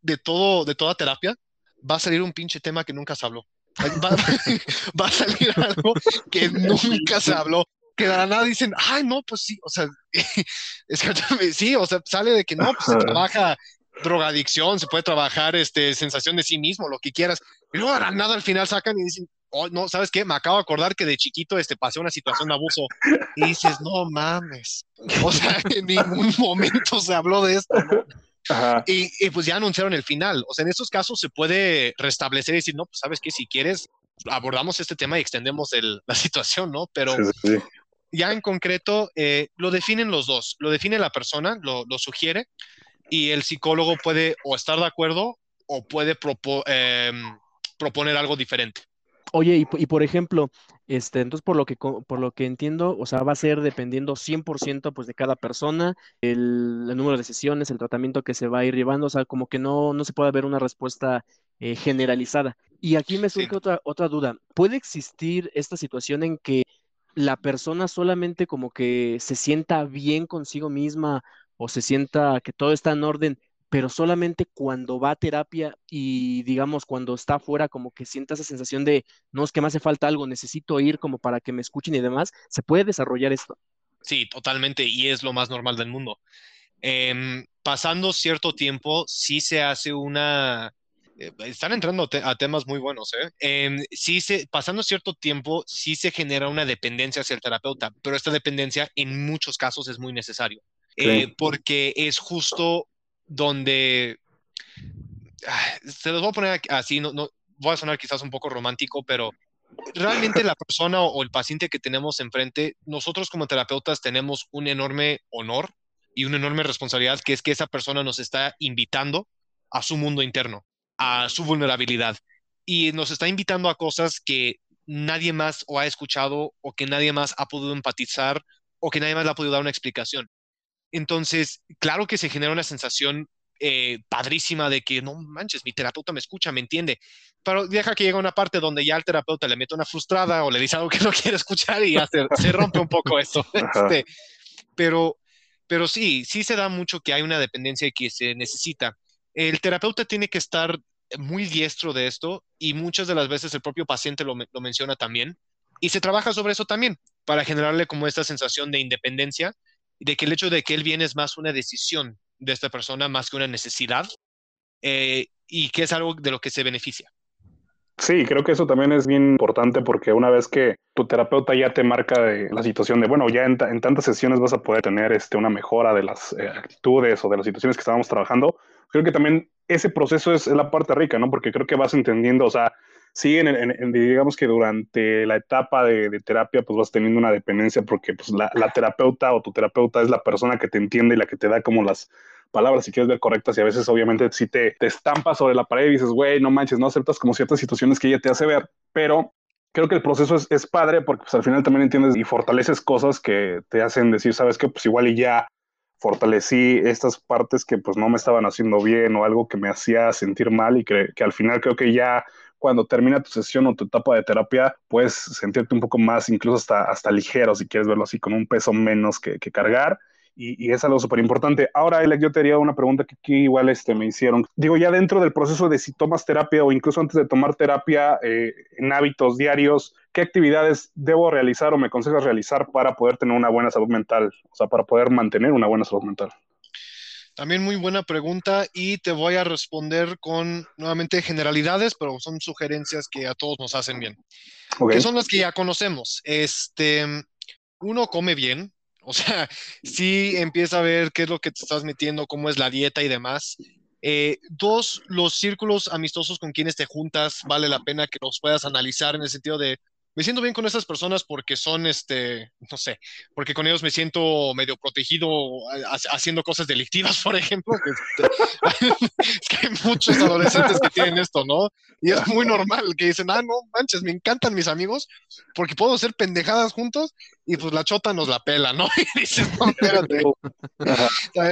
de, todo, de toda terapia va a salir un pinche tema que nunca se habló. [laughs] Va, a salir algo que nunca se habló. Que de la nada dicen, ay, no, pues sí, o sea, [laughs] es que, sí, o sea, sale de que no, pues se trabaja drogadicción, se puede trabajar este, sensación de sí mismo, lo que quieras. Y luego de la nada al final sacan y dicen, oh, no, ¿sabes qué? Me acabo de acordar que de chiquito este, pasé una situación de abuso. Y dices, no mames. O sea, [laughs] en ningún momento se habló de esto, ¿no? Y, pues ya anunciaron el final. O sea, en estos casos se puede restablecer y decir, no, pues sabes que si quieres, abordamos este tema y extendemos la [laughs] situación, ¿no? Pero ya en concreto, eh, lo definen los dos. Lo define la persona, lo, sugiere, y el psicólogo puede o estar de acuerdo o puede em, proponer algo diferente. Oye, y, por ejemplo, este, entonces por lo que por lo que entiendo, o sea, va a ser dependiendo 100% pues de cada persona, el, número de sesiones, el tratamiento que se va a ir llevando, o sea, como que no, no se puede haber una respuesta eh, generalizada. Y aquí me surge otra, otra duda. ¿Puede existir esta situación en que la persona solamente como que se sienta bien consigo misma o se sienta que todo está en orden, pero solamente cuando va a terapia y digamos cuando está afuera como que sienta esa sensación de, no, es que me hace falta algo, necesito ir como para que me escuchen y demás, ¿se puede desarrollar esto? Sí, totalmente, y es lo más normal del mundo. Em, pasando cierto tiempo, sí se hace una... Eh, están entrando a temas muy buenos, ¿eh? Em, sí se, pasando cierto tiempo, sí se genera una dependencia hacia el terapeuta, pero esta dependencia en muchos casos es muy necesario. Eh, porque es justo donde se los voy a poner así, no, no voy a sonar quizás un poco romántico, pero realmente la persona o, el paciente que tenemos enfrente, nosotros como terapeutas tenemos un enorme honor y una enorme responsabilidad que es que esa persona nos está invitando a su mundo interno, a su vulnerabilidad y nos está invitando a cosas que nadie más o ha escuchado o que nadie más ha podido empatizar o que nadie más le ha podido dar una explicación. Entonces, claro que se genera una sensación eh, padrísima de que no manches, mi terapeuta me escucha, me entiende, pero deja que llegue una parte donde ya el terapeuta le mete una frustrada o le dice algo que no [laughs] quiere escuchar y ya se, rompe un poco eso. [laughs] Este, pero, pero sí, sí se da mucho que hay una dependencia que se necesita. El terapeuta tiene que estar muy diestro de esto y muchas de las veces el propio paciente lo, lo menciona también y se trabaja sobre eso también para generarle como esta sensación de independencia de que el hecho de que él viene es más una decisión de esta persona más que una necesidad eh, y que es algo de lo que se beneficia. Sí, creo que eso también es bien importante porque una vez que tu terapeuta ya te marca de la situación de, bueno, ya en, tantas sesiones vas a poder tener este, una mejora de las eh, actitudes o de las situaciones que estábamos trabajando, creo que también ese proceso es, la parte rica, ¿no? Porque creo que vas entendiendo, o sea, sí, en, digamos que durante la etapa de, terapia, pues vas teniendo una dependencia porque pues, la, terapeuta o tu terapeuta es la persona que te entiende y la que te da como las palabras, si quieres ver correctas, y a veces obviamente si te, te estampas sobre la pared y dices, güey, no manches, no aceptas como ciertas situaciones que ella te hace ver, pero creo que el proceso es, es padre porque pues, al final también entiendes y fortaleces cosas que te hacen decir, sabes que pues igual y ya fortalecí estas partes que pues no me estaban haciendo bien o algo que me hacía sentir mal y que al final creo que ya cuando termina tu sesión o tu etapa de terapia, puedes sentirte un poco más, incluso hasta, hasta ligero, si quieres verlo así, con un peso menos que, que cargar. Y, y, es algo súper importante. Ahora, Alec, yo te haría una pregunta que aquí igual este, me hicieron. Digo, ya dentro del proceso de si tomas terapia o incluso antes de tomar terapia eh, en hábitos diarios, ¿qué actividades debo realizar o me aconsejas realizar para poder tener una buena salud mental? O sea, para poder mantener una buena salud mental. También muy buena pregunta y te voy a responder con nuevamente generalidades, pero son sugerencias que a todos nos hacen bien. Que son las que ya conocemos. Este, uno come bien, o sea, sí empieza a ver qué es lo que te estás metiendo, cómo es la dieta y demás. Eh, dos, los círculos amistosos con quienes te juntas, vale la pena que los puedas analizar en el sentido de me siento bien con esas personas porque son, este, no sé, porque con ellos me siento medio protegido haciendo cosas delictivas, por ejemplo. [laughs] es que hay muchos adolescentes que tienen esto, ¿no? Y es muy normal que dicen, ah, no manches, me encantan mis amigos porque puedo hacer pendejadas juntos y pues la chota nos la pela, ¿no? [laughs] Y dices, no, espérate.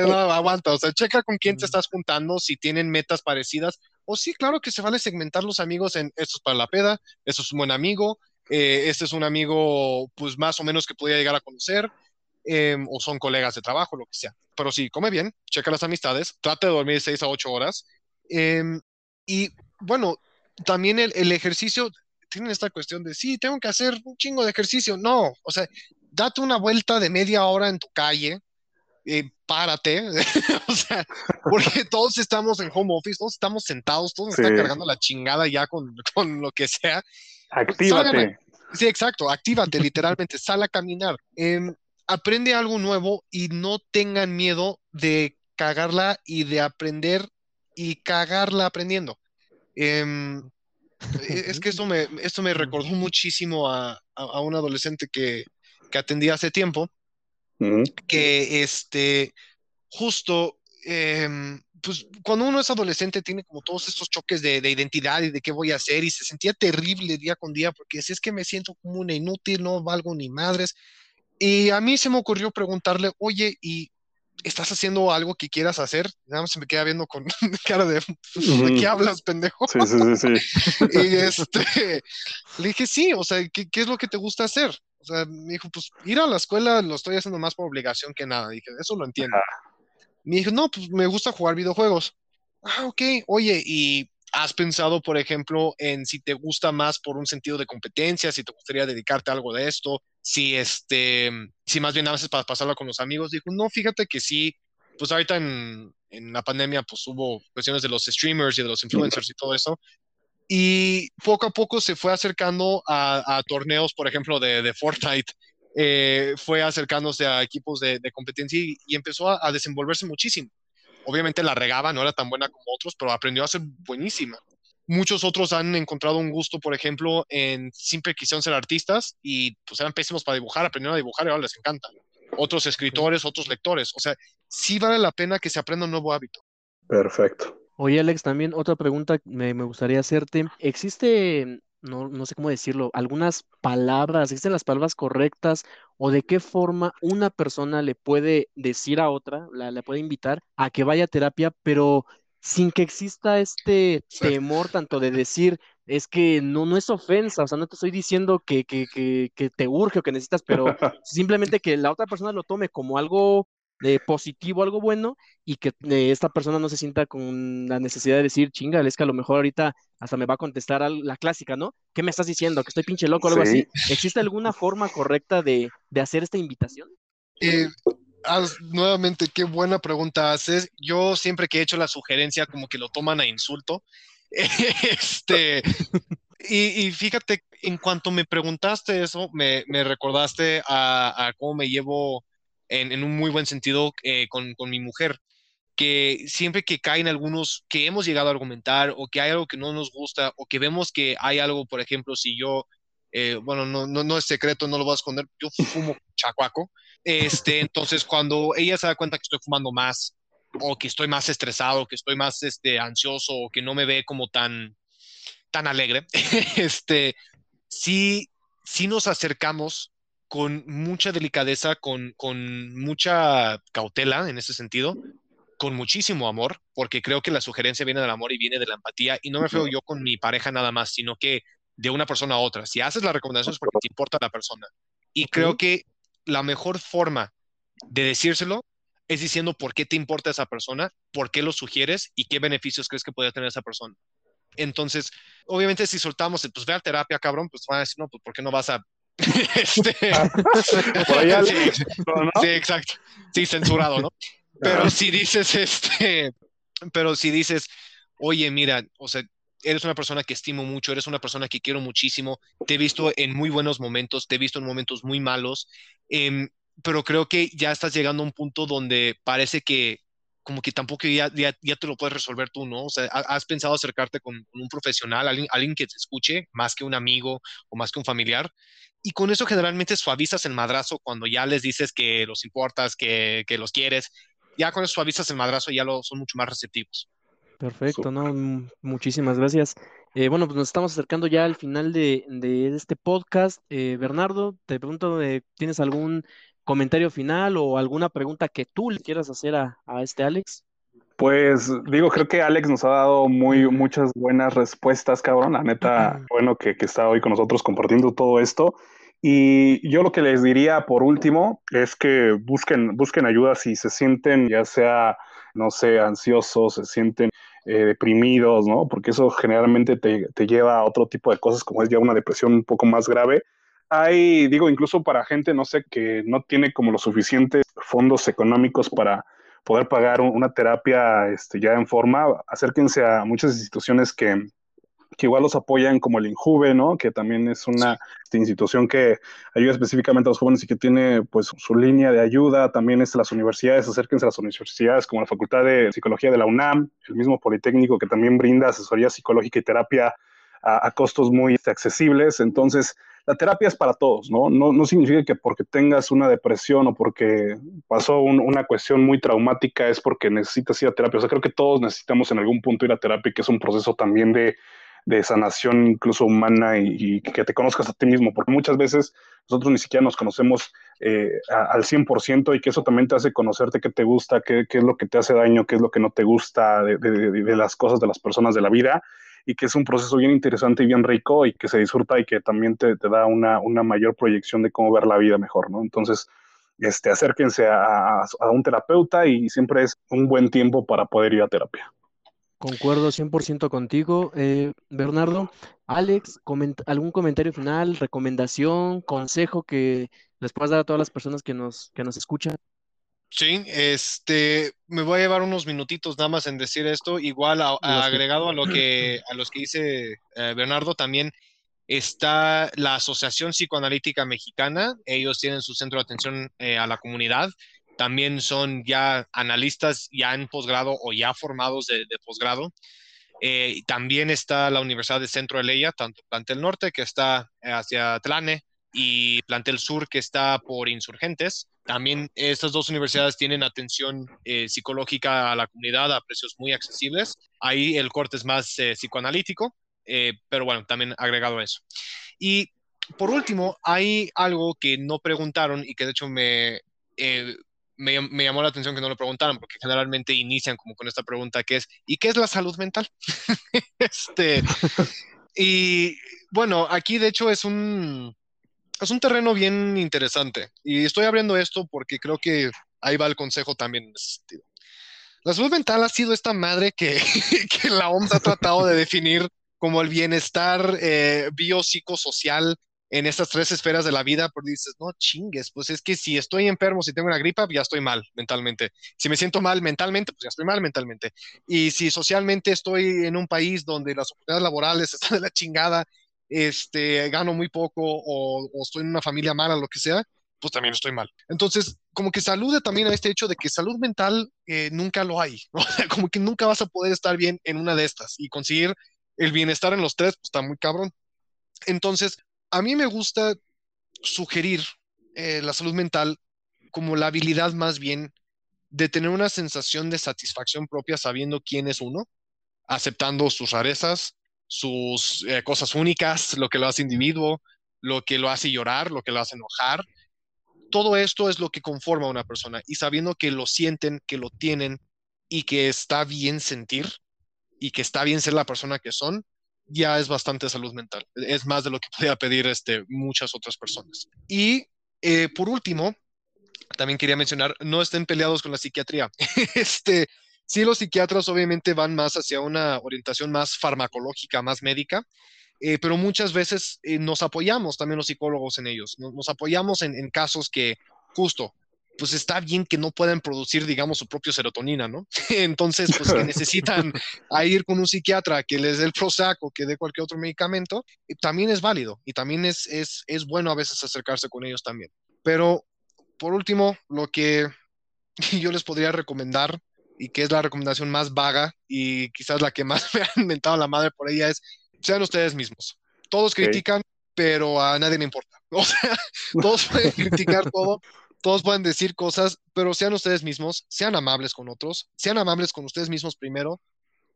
no, aguanta, o sea, checa con quién te estás juntando, si tienen metas parecidas. O sí, claro que se vale segmentar los amigos en esto es para la peda, esto es un buen amigo, eh, este es un amigo, pues más o menos que podía llegar a conocer, em, o son colegas de trabajo, lo que sea. Pero sí, come bien, checa las amistades, trata de dormir 6 a 8 horas. Em, y bueno, también el, el, ejercicio, tienen esta cuestión de, sí, tengo que hacer un chingo de ejercicio. No, o sea, date una vuelta de media hora en tu calle, eh, párate, [laughs] o sea, porque [laughs] todos estamos en home office, todos estamos sentados, todos nos están cargando la chingada ya con, con lo que sea. Actívate. sí, exacto, actívate, literalmente, sal a caminar. Em, aprende algo nuevo y no tengan miedo de cagarla y de aprender y cagarla aprendiendo. Em, e, es que esto me, esto me recordó muchísimo a, a, un adolescente que, que, atendí hace tiempo, que este, justo em, pues cuando uno es adolescente tiene como todos estos choques de, identidad y de qué voy a hacer y se sentía terrible día con día porque si es que me siento como una inútil, no valgo ni madres. Y a mí se me ocurrió preguntarle, oye, ¿y estás haciendo algo que quieras hacer? Nada más se me queda viendo con [laughs] cara de, ¿de qué hablas, pendejo? Sí, sí, sí. sí. [laughs] y este, le dije, sí, o sea, ¿qué, ¿qué, es lo que te gusta hacer? O sea, me dijo, pues ir a la escuela lo estoy haciendo más por obligación que nada. dije, eso lo entiendo. Me dijo, no, pues me gusta jugar videojuegos. Ah, ok. Oye, ¿y has pensado, por ejemplo, en si te gusta más por un sentido de competencia, si te gustaría dedicarte a algo de esto, si este, si más bien a veces para pasarlo con los amigos? Dijo, no, fíjate que sí, pues ahorita en, en la pandemia pues hubo cuestiones de los streamers y de los influencers y todo eso. Y poco a poco se fue acercando a, a torneos, por ejemplo, de, de Fortnite eh, fue acercándose a equipos de, competencia y, empezó a, desenvolverse muchísimo. Obviamente la regaba, no era tan buena como otros, pero aprendió a ser buenísima. Muchos otros han encontrado un gusto, por ejemplo, en siempre quisieron ser artistas y pues eran pésimos para dibujar, aprendieron a dibujar y ahora les encanta. otros escritores, otros lectores. O sea, sí vale la pena que se aprenda un nuevo hábito. Perfecto. Oye, Alex, también otra pregunta me, me gustaría hacerte. ¿Existe, no, no sé cómo decirlo, algunas palabras, existen las palabras correctas o de qué forma una persona le puede decir a otra, la, la puede invitar a que vaya a terapia, pero sin que exista este temor tanto de decir, es que no, no es ofensa, o sea, no te estoy diciendo que, que, que, que te urge o que necesitas, pero [laughs] simplemente que la otra persona lo tome como algo eh, positivo, algo bueno, y que eh, esta persona no se sienta con la necesidad de decir, chinga, es que a lo mejor ahorita hasta me va a contestar al- la clásica, ¿no? ¿Qué me estás diciendo? ¿Que estoy pinche loco o algo Sí. así? ¿Existe alguna forma correcta de, de hacer esta invitación? Eh, nuevamente, qué buena pregunta haces. Yo siempre que he hecho la sugerencia, como que lo toman a insulto. [laughs] Este, y, y fíjate, en cuanto me preguntaste eso, me, me recordaste a, a cómo me llevo en, en un muy buen sentido eh, con, con mi mujer, que siempre que caen algunos que hemos llegado a argumentar o que hay algo que no nos gusta o que vemos que hay algo, por ejemplo, si yo, eh, bueno, no, no, no es secreto, no lo voy a esconder, yo fumo [laughs] chacuaco. Este, entonces, cuando ella se da cuenta que estoy fumando más o que estoy más estresado, que estoy más este, ansioso o que no me ve como tan, tan alegre, [laughs] este, sí, sí nos acercamos con mucha delicadeza, con, con mucha cautela en ese sentido, con muchísimo amor, porque creo que la sugerencia viene del amor y viene de la empatía, y no me refiero yo con mi pareja nada más, sino que de una persona a otra. Si haces la recomendación es porque te importa la persona. Y creo que la mejor forma de decírselo es diciendo por qué te importa esa persona, por qué lo sugieres y qué beneficios crees que podría tener esa persona. Entonces, obviamente, si soltamos, el, pues ve a terapia, cabrón, pues van a decir, no, pues ¿por qué no vas a. [laughs] este... [laughs] Por allá, sí, ¿no? ¿no? sí, exacto. Sí, censurado, ¿no? [laughs] Pero si dices, este, pero si dices, oye, mira, o sea, eres una persona que estimo mucho, eres una persona que quiero muchísimo, te he visto en muy buenos momentos, te he visto en momentos muy malos, em, pero creo que ya estás llegando a un punto donde parece que como que tampoco ya, ya, ya te lo puedes resolver tú, ¿no? O sea, ha- has pensado acercarte con, con un profesional, alguien, alguien que te escuche, más que un amigo o más que un familiar, y con eso generalmente suavizas el madrazo cuando ya les dices que los importas, que, que los quieres, ya con eso suavizas el madrazo y ya lo, son mucho más receptivos. Perfecto, ¿no? M- Muchísimas gracias. Eh, bueno, pues nos estamos acercando ya al final de, de este podcast. Eh, Bernardo, te pregunto, eh, ¿tienes algún comentario final o alguna pregunta que tú le quieras hacer a, a este Alex? Pues digo, creo que Alex nos ha dado muy muchas buenas respuestas, cabrón. La neta, bueno que, que está hoy con nosotros compartiendo todo esto. Y yo lo que les diría por último es que busquen, busquen ayuda si se sienten, ya sea, no sé, ansiosos, se sienten eh, deprimidos, ¿no? Porque eso generalmente te, te lleva a otro tipo de cosas, como es ya una depresión un poco más grave. Hay, digo, incluso para gente, no sé, que no tiene como los suficientes fondos económicos para poder pagar un- una terapia este, ya en forma, acérquense a muchas instituciones que, que igual los apoyan, como el INJUVE, ¿no? Que también es una institución que ayuda específicamente a los jóvenes y que tiene pues su línea de ayuda. También es las universidades, acérquense a las universidades como la Facultad de Psicología de la UNAM, el mismo Politécnico que también brinda asesoría psicológica y terapia a, a costos muy este, accesibles. Entonces, la terapia es para todos, ¿no? No, no significa que porque tengas una depresión o porque pasó un- una cuestión muy traumática es porque necesitas ir a terapia. O sea, creo que todos necesitamos en algún punto ir a terapia, que es un proceso también de, de sanación incluso humana y, que te conozcas a ti mismo, porque muchas veces nosotros ni siquiera nos conocemos eh, a- al 100% y que eso también te hace conocerte qué te gusta, qué, qué es lo que te hace daño, qué es lo que no te gusta de- de- de las cosas, de las personas, de la vida y que es un proceso bien interesante y bien rico y que se disfruta y que también te, te da una, una mayor proyección de cómo ver la vida mejor, ¿no? Entonces, este, acérquense a, a- un terapeuta y siempre es un buen tiempo para poder ir a terapia. Concuerdo 100% contigo, eh, Bernardo. Alex, coment- ¿algún comentario final, recomendación, consejo que les puedas dar a todas las personas que nos, que nos escuchan? Sí, este, me voy a llevar unos minutitos nada más en decir esto, igual a- agregado a lo que, [clears throat] a los que dice eh, Bernardo también está la Asociación Psicoanalítica Mexicana, ellos tienen su centro de atención eh, a la comunidad, también son ya analistas ya en posgrado o ya formados de, de posgrado. Eh, también está la Universidad de Centro de Leia, tanto Plantel Norte, que está hacia Tlane, y Plantel Sur, que está por Insurgentes. También estas dos universidades tienen atención eh, psicológica a la comunidad a precios muy accesibles. Ahí el corte es más eh, psicoanalítico, eh, pero bueno, también agregado a eso. Y por último, hay algo que no preguntaron y que de hecho me, me, me, llamó la atención que no lo preguntaran, porque generalmente inician como con esta pregunta que es, ¿y qué es la salud mental? [laughs] este, y bueno, aquí de hecho es un, es un terreno bien interesante. Y estoy abriendo esto porque creo que ahí va el consejo también en ese sentido. La salud mental ha sido esta madre que, [laughs] la OMS ha tratado de definir como el bienestar eh, biopsicosocial en estas tres esferas de la vida, porque dices, no chingues, pues es que si estoy enfermo, si tengo una gripa, ya estoy mal mentalmente. Si me siento mal mentalmente, pues ya estoy mal mentalmente. Y si socialmente estoy en un país donde las oportunidades laborales [laughs] están de la chingada, este, gano muy poco o, estoy en una familia mala, lo que sea, pues también estoy mal. Entonces, como que salude también a este hecho de que salud mental eh, nunca lo hay, [laughs] o como que nunca vas a poder estar bien en una de estas y conseguir el bienestar en los tres, pues está muy cabrón. Entonces, a mí me gusta sugerir eh, la salud mental como la habilidad más bien de tener una sensación de satisfacción propia sabiendo quién es uno, aceptando sus rarezas, sus eh, cosas únicas, lo que lo hace individuo, lo que lo hace llorar, lo que lo hace enojar. Todo esto es lo que conforma a una persona y sabiendo que lo sienten, que lo tienen y que está bien sentir y que está bien ser la persona que son, ya es bastante salud mental. Es más de lo que [laughs] podría pedir este, muchas otras personas. Y eh, por último, también quería mencionar, no estén peleados con la psiquiatría. [laughs] este, sí, los psiquiatras obviamente van más hacia una orientación más farmacológica, más médica, eh, pero muchas veces eh, nos apoyamos también los psicólogos en ellos. Nos, nos apoyamos en, en casos que justo pues está bien que no puedan producir, digamos, su propio serotonina, ¿no? [laughs] Entonces, pues que necesitan [laughs] ir con un psiquiatra que les dé el Prozac o que dé cualquier otro medicamento, también es válido y también es, es, es bueno a veces acercarse con ellos también. Pero, por último, lo que [laughs] yo les podría recomendar y que es la recomendación más vaga y quizás la que más [laughs] me ha inventado la madre por ella es, sean ustedes mismos. Todos critican, pero a nadie le importa. [laughs] O sea, todos pueden criticar [laughs] todo, todos pueden decir cosas, pero sean ustedes mismos, sean amables con otros, sean amables con ustedes mismos primero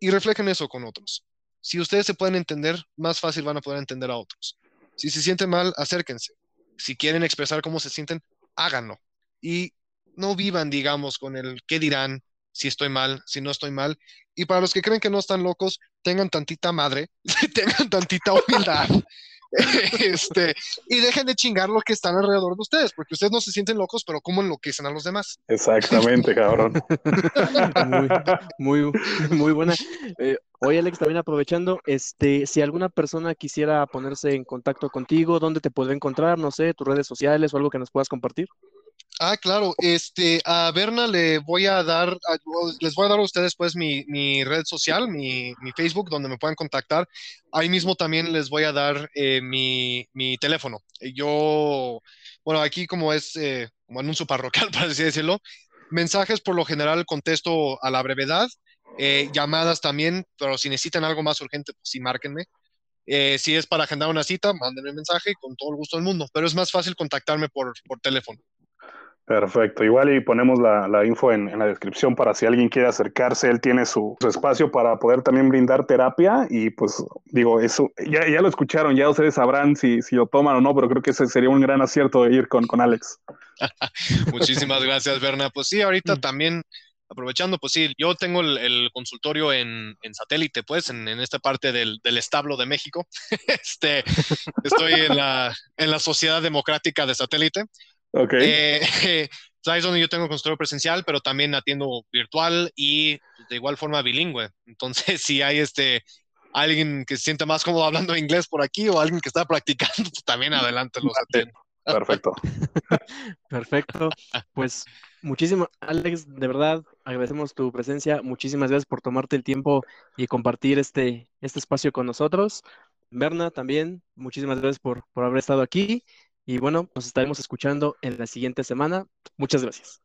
y reflejen eso con otros. Si ustedes se pueden entender, más fácil van a poder entender a otros. Si se sienten mal, acérquense. Si quieren expresar cómo se sienten, háganlo. Y no vivan, digamos, con el qué dirán, si estoy mal, si no estoy mal. Y para los que creen que no están locos, tengan tantita madre, [laughs] tengan tantita humildad [laughs] este, y dejen de chingar los que están alrededor de ustedes, porque ustedes no se sienten locos, pero ¿cómo enloquecen a los demás? Exactamente, cabrón. muy, muy, muy buena. Eh, oye, Alex, también aprovechando, este, si alguna persona quisiera ponerse en contacto contigo, ¿dónde te puede encontrar? No sé, tus redes sociales o algo que nos puedas compartir. Ah, claro, este, a Berna le voy a dar, les voy a dar a ustedes pues mi, red social, mi, Facebook, donde me puedan contactar. Ahí mismo también les voy a dar eh, mi, teléfono. Yo, bueno, aquí como es eh, como anuncio parroquial, [laughs] para así decirlo, mensajes por lo general contesto a la brevedad, eh, llamadas también, pero si necesitan algo más urgente, pues sí, márquenme. si es para agendar una cita, mándenme un mensaje con todo el gusto del mundo, pero es más fácil contactarme por, por teléfono. Perfecto, igual y ponemos la, la info en, en, la descripción para si alguien quiere acercarse, él tiene su, su, espacio para poder también brindar terapia y pues digo, eso ya, ya lo escucharon, ya ustedes sabrán si, si, lo toman o no, pero creo que ese sería un gran acierto de ir con, con Alex. [laughs] Muchísimas gracias, Berna. Pues sí, ahorita mm. también aprovechando, pues sí, yo tengo el, el consultorio en, en, satélite, pues, en, en esta parte del, del, establo de México. [laughs] este, estoy en la, en la Sociedad Democrática de Satélite. Ok. Eh, [laughs] ahí es donde yo tengo consultorio presencial, pero también atiendo virtual y de igual forma bilingüe. [laughs] Entonces, si hay este alguien que se siente más cómodo hablando inglés por aquí o alguien que está practicando, pues también adelante los [laughs] atiendo. Perfecto. Perfecto. Pues muchísimas, Alex, de verdad agradecemos tu presencia. Muchísimas gracias por tomarte el tiempo y compartir este, este espacio con nosotros. Berna, también, muchísimas gracias por, por haber estado aquí. Y bueno, nos estaremos escuchando en la siguiente semana. Muchas gracias.